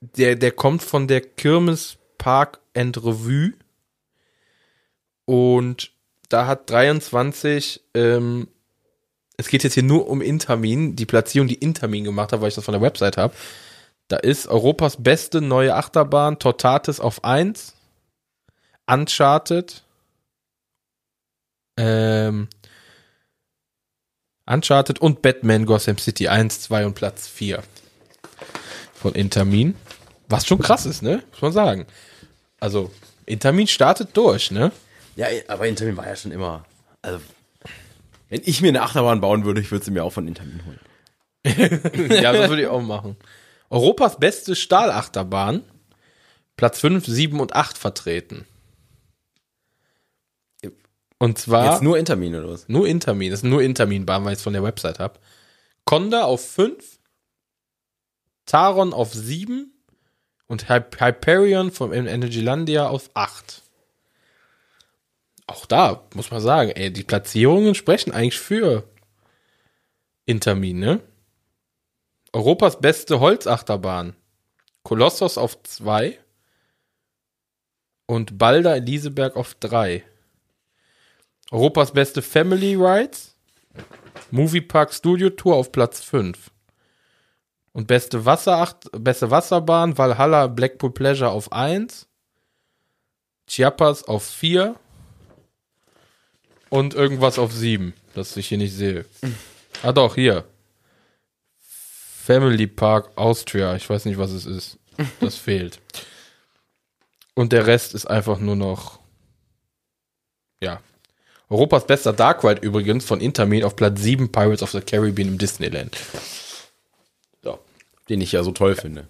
der, der kommt von der Kirmes Park and Revue. Und da hat 23, ähm, es geht jetzt hier nur um Intermin, die Platzierung, die Intermin gemacht hat, weil ich das von der Website habe. Da ist Europas beste neue Achterbahn, Tortatis auf 1, Uncharted, ähm, Uncharted und Batman Gotham City 1, 2 und Platz 4 von Intermin. Was schon krass ist, ne? Muss man sagen. Also, Intermin startet durch, ne? Ja, aber Intermin war ja schon immer, also, wenn ich mir eine Achterbahn bauen würde, ich würde sie mir auch von Intermin holen. ja, das würde ich auch machen. Europas beste Stahlachterbahn, Platz 5, 7 und 8 vertreten. Und zwar Jetzt nur Intermin oder was? Nur Intermin, das ist nur Intermin-Bahn, weil ich es von der Website habe. Conda auf 5, Taron auf 7 und Hy Hyperion vom Energylandia auf 8. Auch da muss man sagen, ey, die Platzierungen sprechen eigentlich für Intermin, ne? Europas beste Holzachterbahn. Kolossos auf 2 und Balder Eliseberg auf 3. Europas beste Family Rides. Moviepark Studio Tour auf Platz 5. Und beste Wasseracht, beste Wasserbahn, Valhalla Blackpool Pleasure auf 1. Chiapas auf 4. Und irgendwas auf 7, das ich hier nicht sehe. Ah doch, hier. Family Park Austria. Ich weiß nicht, was es ist. Das fehlt. Und der Rest ist einfach nur noch. Ja. Europas bester Dark Ride übrigens von Intermin auf Platz 7 Pirates of the Caribbean im Disneyland. So. Den ich ja so toll finde.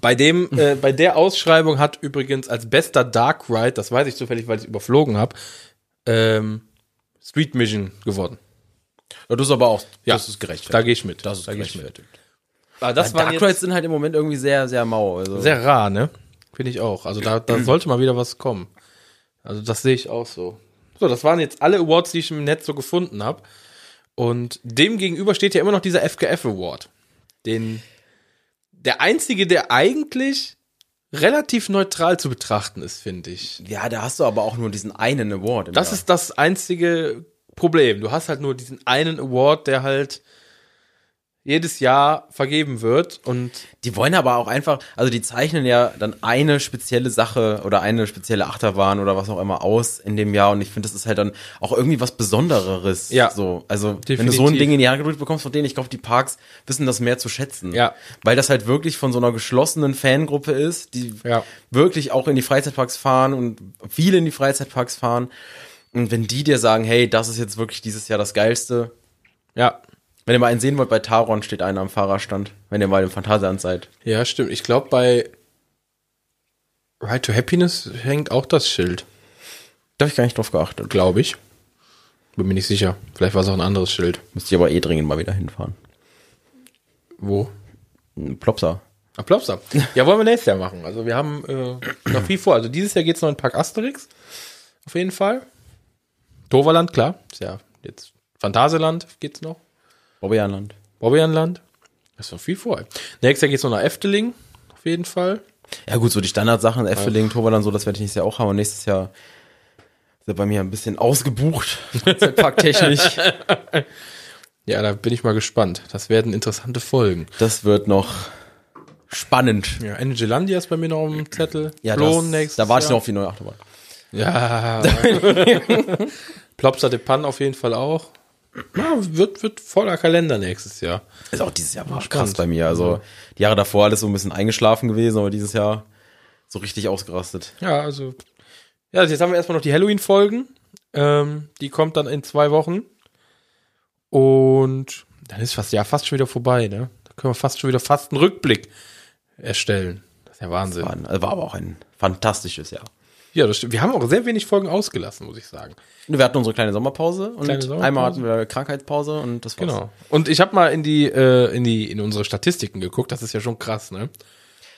Bei dem, äh, bei der Ausschreibung hat übrigens als bester Dark Ride, das weiß ich zufällig, weil ich es überflogen habe, ähm, Street Mission gewonnen. Ja, das ist aber auch, Ja, das ist gerecht. Da gehe ich mit. Das ist da gerechtfertigt. Aber das Dark war jetzt Rides sind halt im Moment irgendwie sehr, sehr mau. Also. sehr rar, ne? Finde ich auch. Also da, da sollte mal wieder was kommen. Also das sehe ich auch so. So, das waren jetzt alle Awards, die ich im Netz so gefunden habe. Und dem gegenüber steht ja immer noch dieser FKF Award. Den, der einzige, der eigentlich relativ neutral zu betrachten ist, finde ich. ja, da hast du aber auch nur diesen einen Award. Das Jahr. ist das einzige Problem. Du hast halt nur diesen einen Award, der halt jedes Jahr vergeben wird und Die wollen aber auch einfach, also die zeichnen ja dann eine spezielle Sache oder eine spezielle Achterbahn oder was auch immer aus in dem Jahr und ich finde, das ist halt dann auch irgendwie was Besondereres. Ja. So, also wenn du Definitiv. so ein Ding in die Hand gedrückt bekommst von denen, ich glaube, die Parks wissen das mehr zu schätzen. Ja. Weil das halt wirklich von so einer geschlossenen Fangruppe ist, die Ja. wirklich auch in die Freizeitparks fahren und viele in die Freizeitparks fahren. Und wenn die dir sagen, hey, das ist jetzt wirklich dieses Jahr das Geilste, ja. Wenn ihr mal einen sehen wollt, bei Taron steht einer am Fahrerstand, wenn ihr mal im Phantasialand seid. Ja, stimmt. Ich glaube, bei Right to Happiness hängt auch das Schild, Da habe ich gar nicht drauf geachtet. glaube ich. Bin mir nicht sicher. Vielleicht war es auch ein anderes Schild. Müsste ich aber eh dringend mal wieder hinfahren. Wo? Plopsa. Applaus ab. Ja, wollen wir nächstes Jahr machen. Also wir haben äh, noch viel vor. Also dieses Jahr geht's noch in Park Asterix. Auf jeden Fall. Toverland, klar. Ist ja jetzt Phantasialand geht's noch. Bobbejahnland. Bobbejahnland. Ist noch viel vor. Nächstes Jahr geht's noch nach Efteling. Auf jeden Fall. Ja gut, so die Standardsachen, Efteling, Toverland, so, das werde ich nächstes Jahr auch haben. Und nächstes Jahr ist er bei mir ein bisschen ausgebucht. Parktechnisch. Ja, da bin ich mal gespannt. Das werden interessante Folgen. Das wird noch spannend. Ja, Energylandia ist bei mir noch dem Zettel. Ja, das, da warte ich noch auf die neue Achterbahn. Ja. Plopsa de Pan auf jeden Fall auch. Ja, wird, wird voller Kalender nächstes Jahr. Ist auch dieses Jahr war krass bei mir. Also die Jahre davor alles so ein bisschen eingeschlafen gewesen, aber dieses Jahr so richtig ausgerastet. Ja, also. Ja, jetzt haben wir erstmal noch die Halloween-Folgen. Ähm, die kommt dann in zwei Wochen. Und dann ist fast, ja, fast schon wieder vorbei, ne? Da können wir fast schon wieder fast einen Rückblick erstellen. Das ist ja Wahnsinn. War, ein- war aber auch ein fantastisches Jahr. Ja, das stimmt. Wir haben auch sehr wenig Folgen ausgelassen, muss ich sagen. Wir hatten unsere kleine Sommerpause und Kleine Sommerpause. einmal hatten wir Krankheitspause und das war's. Genau. Und ich habe mal in die, äh, in die, in unsere Statistiken geguckt. Das ist ja schon krass, ne?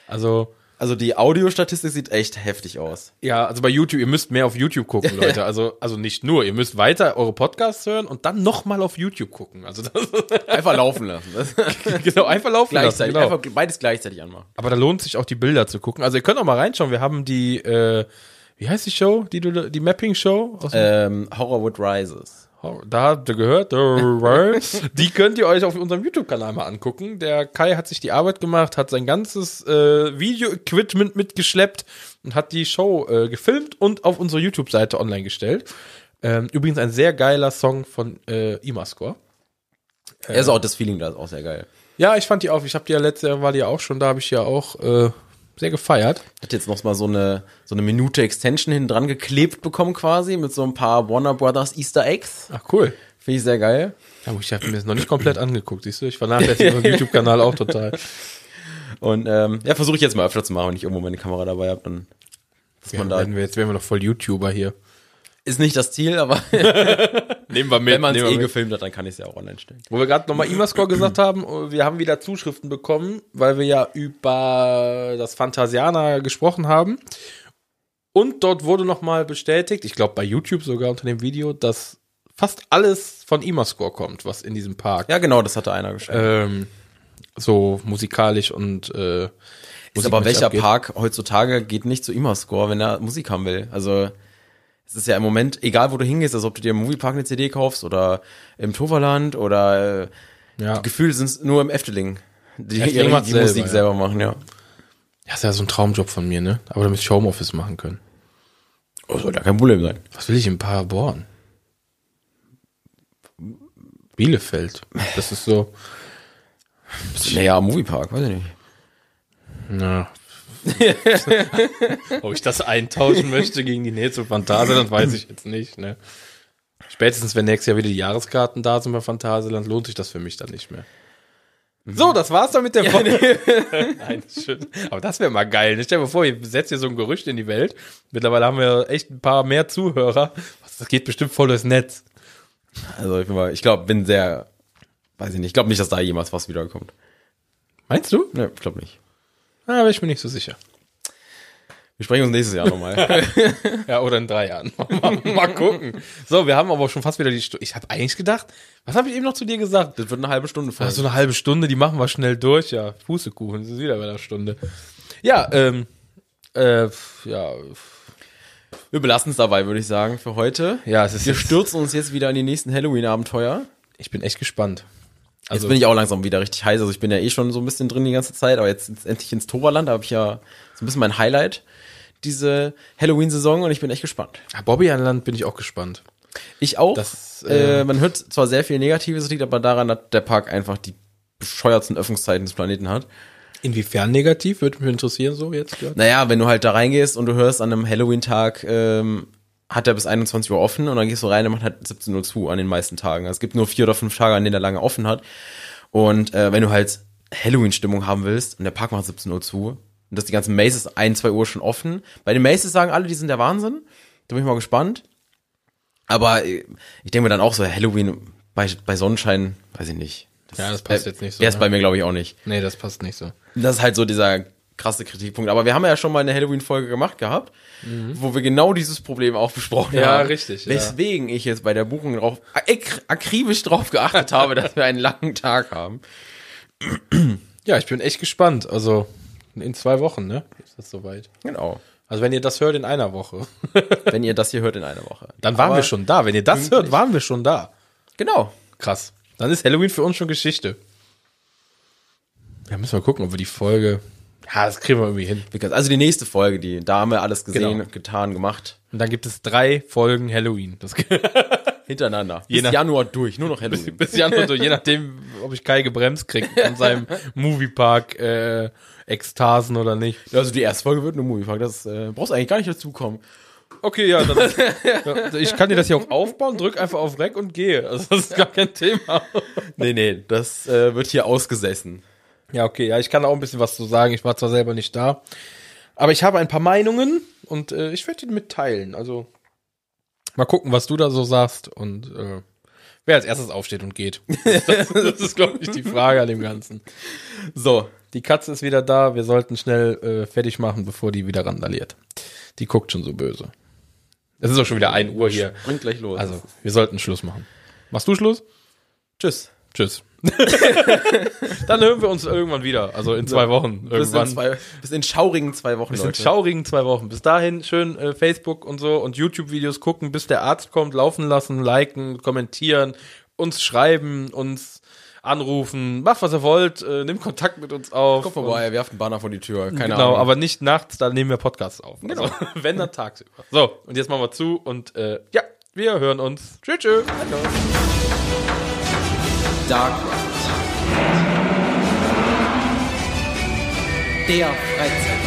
Also, Also die Audiostatistik sieht echt heftig aus. ja, also bei YouTube, ihr müsst mehr auf YouTube gucken, Leute. Also, also nicht nur, ihr müsst weiter eure Podcasts hören und dann nochmal auf YouTube gucken. Also das Einfach laufen lassen. Genau, einfach laufen lassen. gleichzeitig, Genau. einfach beides gleichzeitig anmachen. Aber da lohnt sich auch die Bilder zu gucken. Also ihr könnt auch mal reinschauen. Wir haben die, äh, wie heißt die Show? Die, du- die Mapping-Show? Ähm, Horrorwood Rises. Da habt ihr gehört. die könnt ihr euch auf unserem YouTube-Kanal mal angucken. Der Kai hat sich die Arbeit gemacht, hat sein ganzes äh, Video-Equipment mitgeschleppt und hat die Show äh, gefilmt und auf unsere YouTube-Seite online gestellt. Ähm, übrigens ein sehr geiler Song von äh, Imascore. Er ist auch das Feeling da ist auch sehr geil. Ja, ich fand die auch. Ich habe die ja letztes Jahr war die ja auch schon, da habe ich ja auch äh, sehr gefeiert. Hat jetzt noch mal so eine so eine Minute Extension hinten dran geklebt bekommen quasi mit so ein paar Warner Brothers Easter Eggs. Ach cool. Finde ich sehr geil. Ja, ich habe mir das noch nicht komplett angeguckt, siehst du? Ich vernachlässige unseren YouTube-Kanal auch total. Und ähm, ja, versuche ich jetzt mal öfter zu machen, wenn ich irgendwo meine Kamera dabei habe, dann dass Ja, man da werden wir, jetzt werden wir noch voll YouTuber hier. ist nicht das Ziel, aber Nehmen wir mit. wenn man es eh mit. gefilmt hat, dann kann ich es ja auch online stellen. Wo wir gerade nochmal Imascore gesagt haben, oh, wir haben wieder Zuschriften bekommen, weil wir ja über das Phantasiana gesprochen haben. Und dort wurde nochmal bestätigt, ich glaube bei YouTube sogar unter dem Video, dass fast alles von Imascore kommt, was in diesem Park Ja, genau, das hatte einer geschrieben. ähm, so musikalisch und äh, ist Musik aber mit welcher abgeht. Park heutzutage geht nicht zu Imascore, wenn er Musik haben will? Also es ist ja im Moment, egal wo du hingehst, also ob du dir im Moviepark eine CD kaufst oder im Toverland oder äh, Ja. gefühlt sind es nur im Efteling, die Efteling die selber, Musik ja. selber machen, ja. Ja, ist ja so ein Traumjob von mir, ne? Aber damit ich Homeoffice machen können. Oh, soll ja kein Problem sein. Was will ich in Paderborn? Bielefeld. Das ist so, Naja, Moviepark, weiß ich nicht. na. Ob ich das eintauschen möchte gegen die Nähe zu Phantasialand, weiß ich jetzt nicht, ne? Spätestens, wenn nächstes Jahr wieder die Jahreskarten da sind bei Phantasialand, lohnt sich das für mich dann nicht mehr. So, das war's dann mit der Folge. Nein, schön. Aber das wäre mal geil. ne? Stell dir mal vor, ihr setzt hier so ein Gerücht in die Welt. Mittlerweile haben wir echt ein paar mehr Zuhörer. Das geht bestimmt voll durchs Netz. Also ich ich glaube, bin sehr, weiß ich nicht, ich glaube nicht, dass da jemals was wiederkommt. Meinst du? Ne, ich glaube nicht. Ah, bin ich mir nicht so sicher. Wir sprechen uns nächstes Jahr nochmal. Ja, oder in drei Jahren. mal, mal gucken. So, wir haben aber schon fast wieder die Stunde. Ich habe eigentlich gedacht, was habe ich eben noch zu dir gesagt? das wird eine halbe Stunde Ach, voll. so eine halbe Stunde, die machen wir schnell durch. Ja, Fußekuchen, das ist wieder bei einer Stunde. Ja, ähm, äh, ja, Wir belassen es dabei, würde ich sagen, für heute. ja, es ist Wir jetzt, stürzen uns jetzt wieder in die nächsten Halloween-Abenteuer. ich bin echt gespannt. Jetzt Also, bin ich auch langsam wieder richtig heiß. Also ich bin ja eh schon so ein bisschen drin die ganze Zeit, aber jetzt, jetzt endlich ins Toverland. Da habe ich ja so ein bisschen mein Highlight, diese Halloween-Saison und ich bin echt gespannt. Ah, Bobby an Land bin ich auch gespannt. Ich auch. Das, äh, äh, man hört zwar sehr viel Negatives, es liegt aber daran, dass der Park einfach die bescheuertsten Öffnungszeiten des Planeten hat. Inwiefern negativ? Würde mich interessieren, so jetzt. Ja. Naja, wenn du halt da reingehst und du hörst an einem Halloween-Tag, ähm, hat er bis 21 Uhr offen und dann gehst du rein und macht halt 17 Uhr zu an den meisten Tagen. Also es gibt nur vier oder fünf Tage, an denen er lange offen hat. Und äh, wenn du halt Halloween-Stimmung haben willst und der Park macht 17 Uhr zu und dass die ganzen Maces ein, zwei Uhr schon offen. Bei den Maces sagen alle, die sind der Wahnsinn. Da bin ich mal gespannt. Aber äh, ich denke mir dann auch so, Halloween bei, bei Sonnenschein, weiß ich nicht. Ja, das passt jetzt nicht so, Der ist ne? bei mir, glaube ich, auch nicht. Nee, das passt nicht so. Das ist halt so dieser krasse Kritikpunkt. Aber wir haben ja schon mal eine Halloween-Folge gemacht gehabt, wo wir genau dieses Problem auch besprochen Mhm. Ja, haben. richtig, ja. Weswegen ich jetzt bei der Buchung drauf, ak akribisch drauf geachtet habe, dass wir einen langen Tag haben. Ja, ich bin echt gespannt. Also, in zwei Wochen, ne? Ist das soweit? Genau. Also, wenn ihr das hört in einer Woche, Wenn ihr das hier hört in einer Woche. dann waren Aber- wir schon da. Wenn ihr das hört, waren wir schon da. Genau. Krass. Dann ist Halloween für uns schon Geschichte. Ja, müssen wir gucken, ob wir die Folge. Ja, das kriegen wir irgendwie hin. Also die nächste Folge, die, da haben wir alles gesehen, Genau. getan, gemacht. Und dann gibt es drei Folgen Halloween. Das Hintereinander. Je Bis Januar durch, nur noch Halloween. bis Januar, so, je nachdem, ob ich Kai gebremst kriege von seinem Moviepark äh, Ekstasen oder nicht. Also die erste Folge wird nur Moviepark, das äh, brauchst du eigentlich gar nicht dazu kommen. Okay, ja, dann, ja, ich kann dir das hier auch aufbauen, drück einfach auf Rec und gehe. Also das ist gar kein Thema. Nee, nee, das äh, wird hier ausgesessen. Ja, okay, ja, ich kann auch ein bisschen was zu sagen. Ich war zwar selber nicht da, aber ich habe ein paar Meinungen und äh, ich werde die mitteilen. Also mal gucken, was du da so sagst und äh, wer als erstes aufsteht und geht. Das, das ist, glaube ich, die Frage an dem Ganzen. So, die Katze ist wieder da. Wir sollten schnell äh, fertig machen, bevor die wieder randaliert. Die guckt schon so böse. Es ist auch schon wieder 1 Uhr hier. Bringt gleich los. Also, wir sollten Schluss machen. Machst du Schluss? tschüss. Tschüss. Dann hören wir uns irgendwann wieder. Also in zwei Wochen. Bis in, Irgendwann. zwei, bis in schaurigen zwei Wochen, Bis in Leute. schaurigen zwei Wochen. Bis dahin schön äh, Facebook und so und YouTube-Videos gucken, bis der Arzt kommt, laufen lassen, liken, kommentieren, uns schreiben, uns anrufen, macht was ihr wollt, äh, nimmt Kontakt mit uns auf. Kommt vorbei, werft einen Banner vor die Tür. Keine genau, Ahnung. aber nicht nachts, da nehmen wir Podcasts auf. Genau. Also, wenn dann tagsüber. So, und jetzt machen wir zu und äh, ja, wir hören uns. Tschüss, tschüss. Dark Ride. Der Freizeitpark.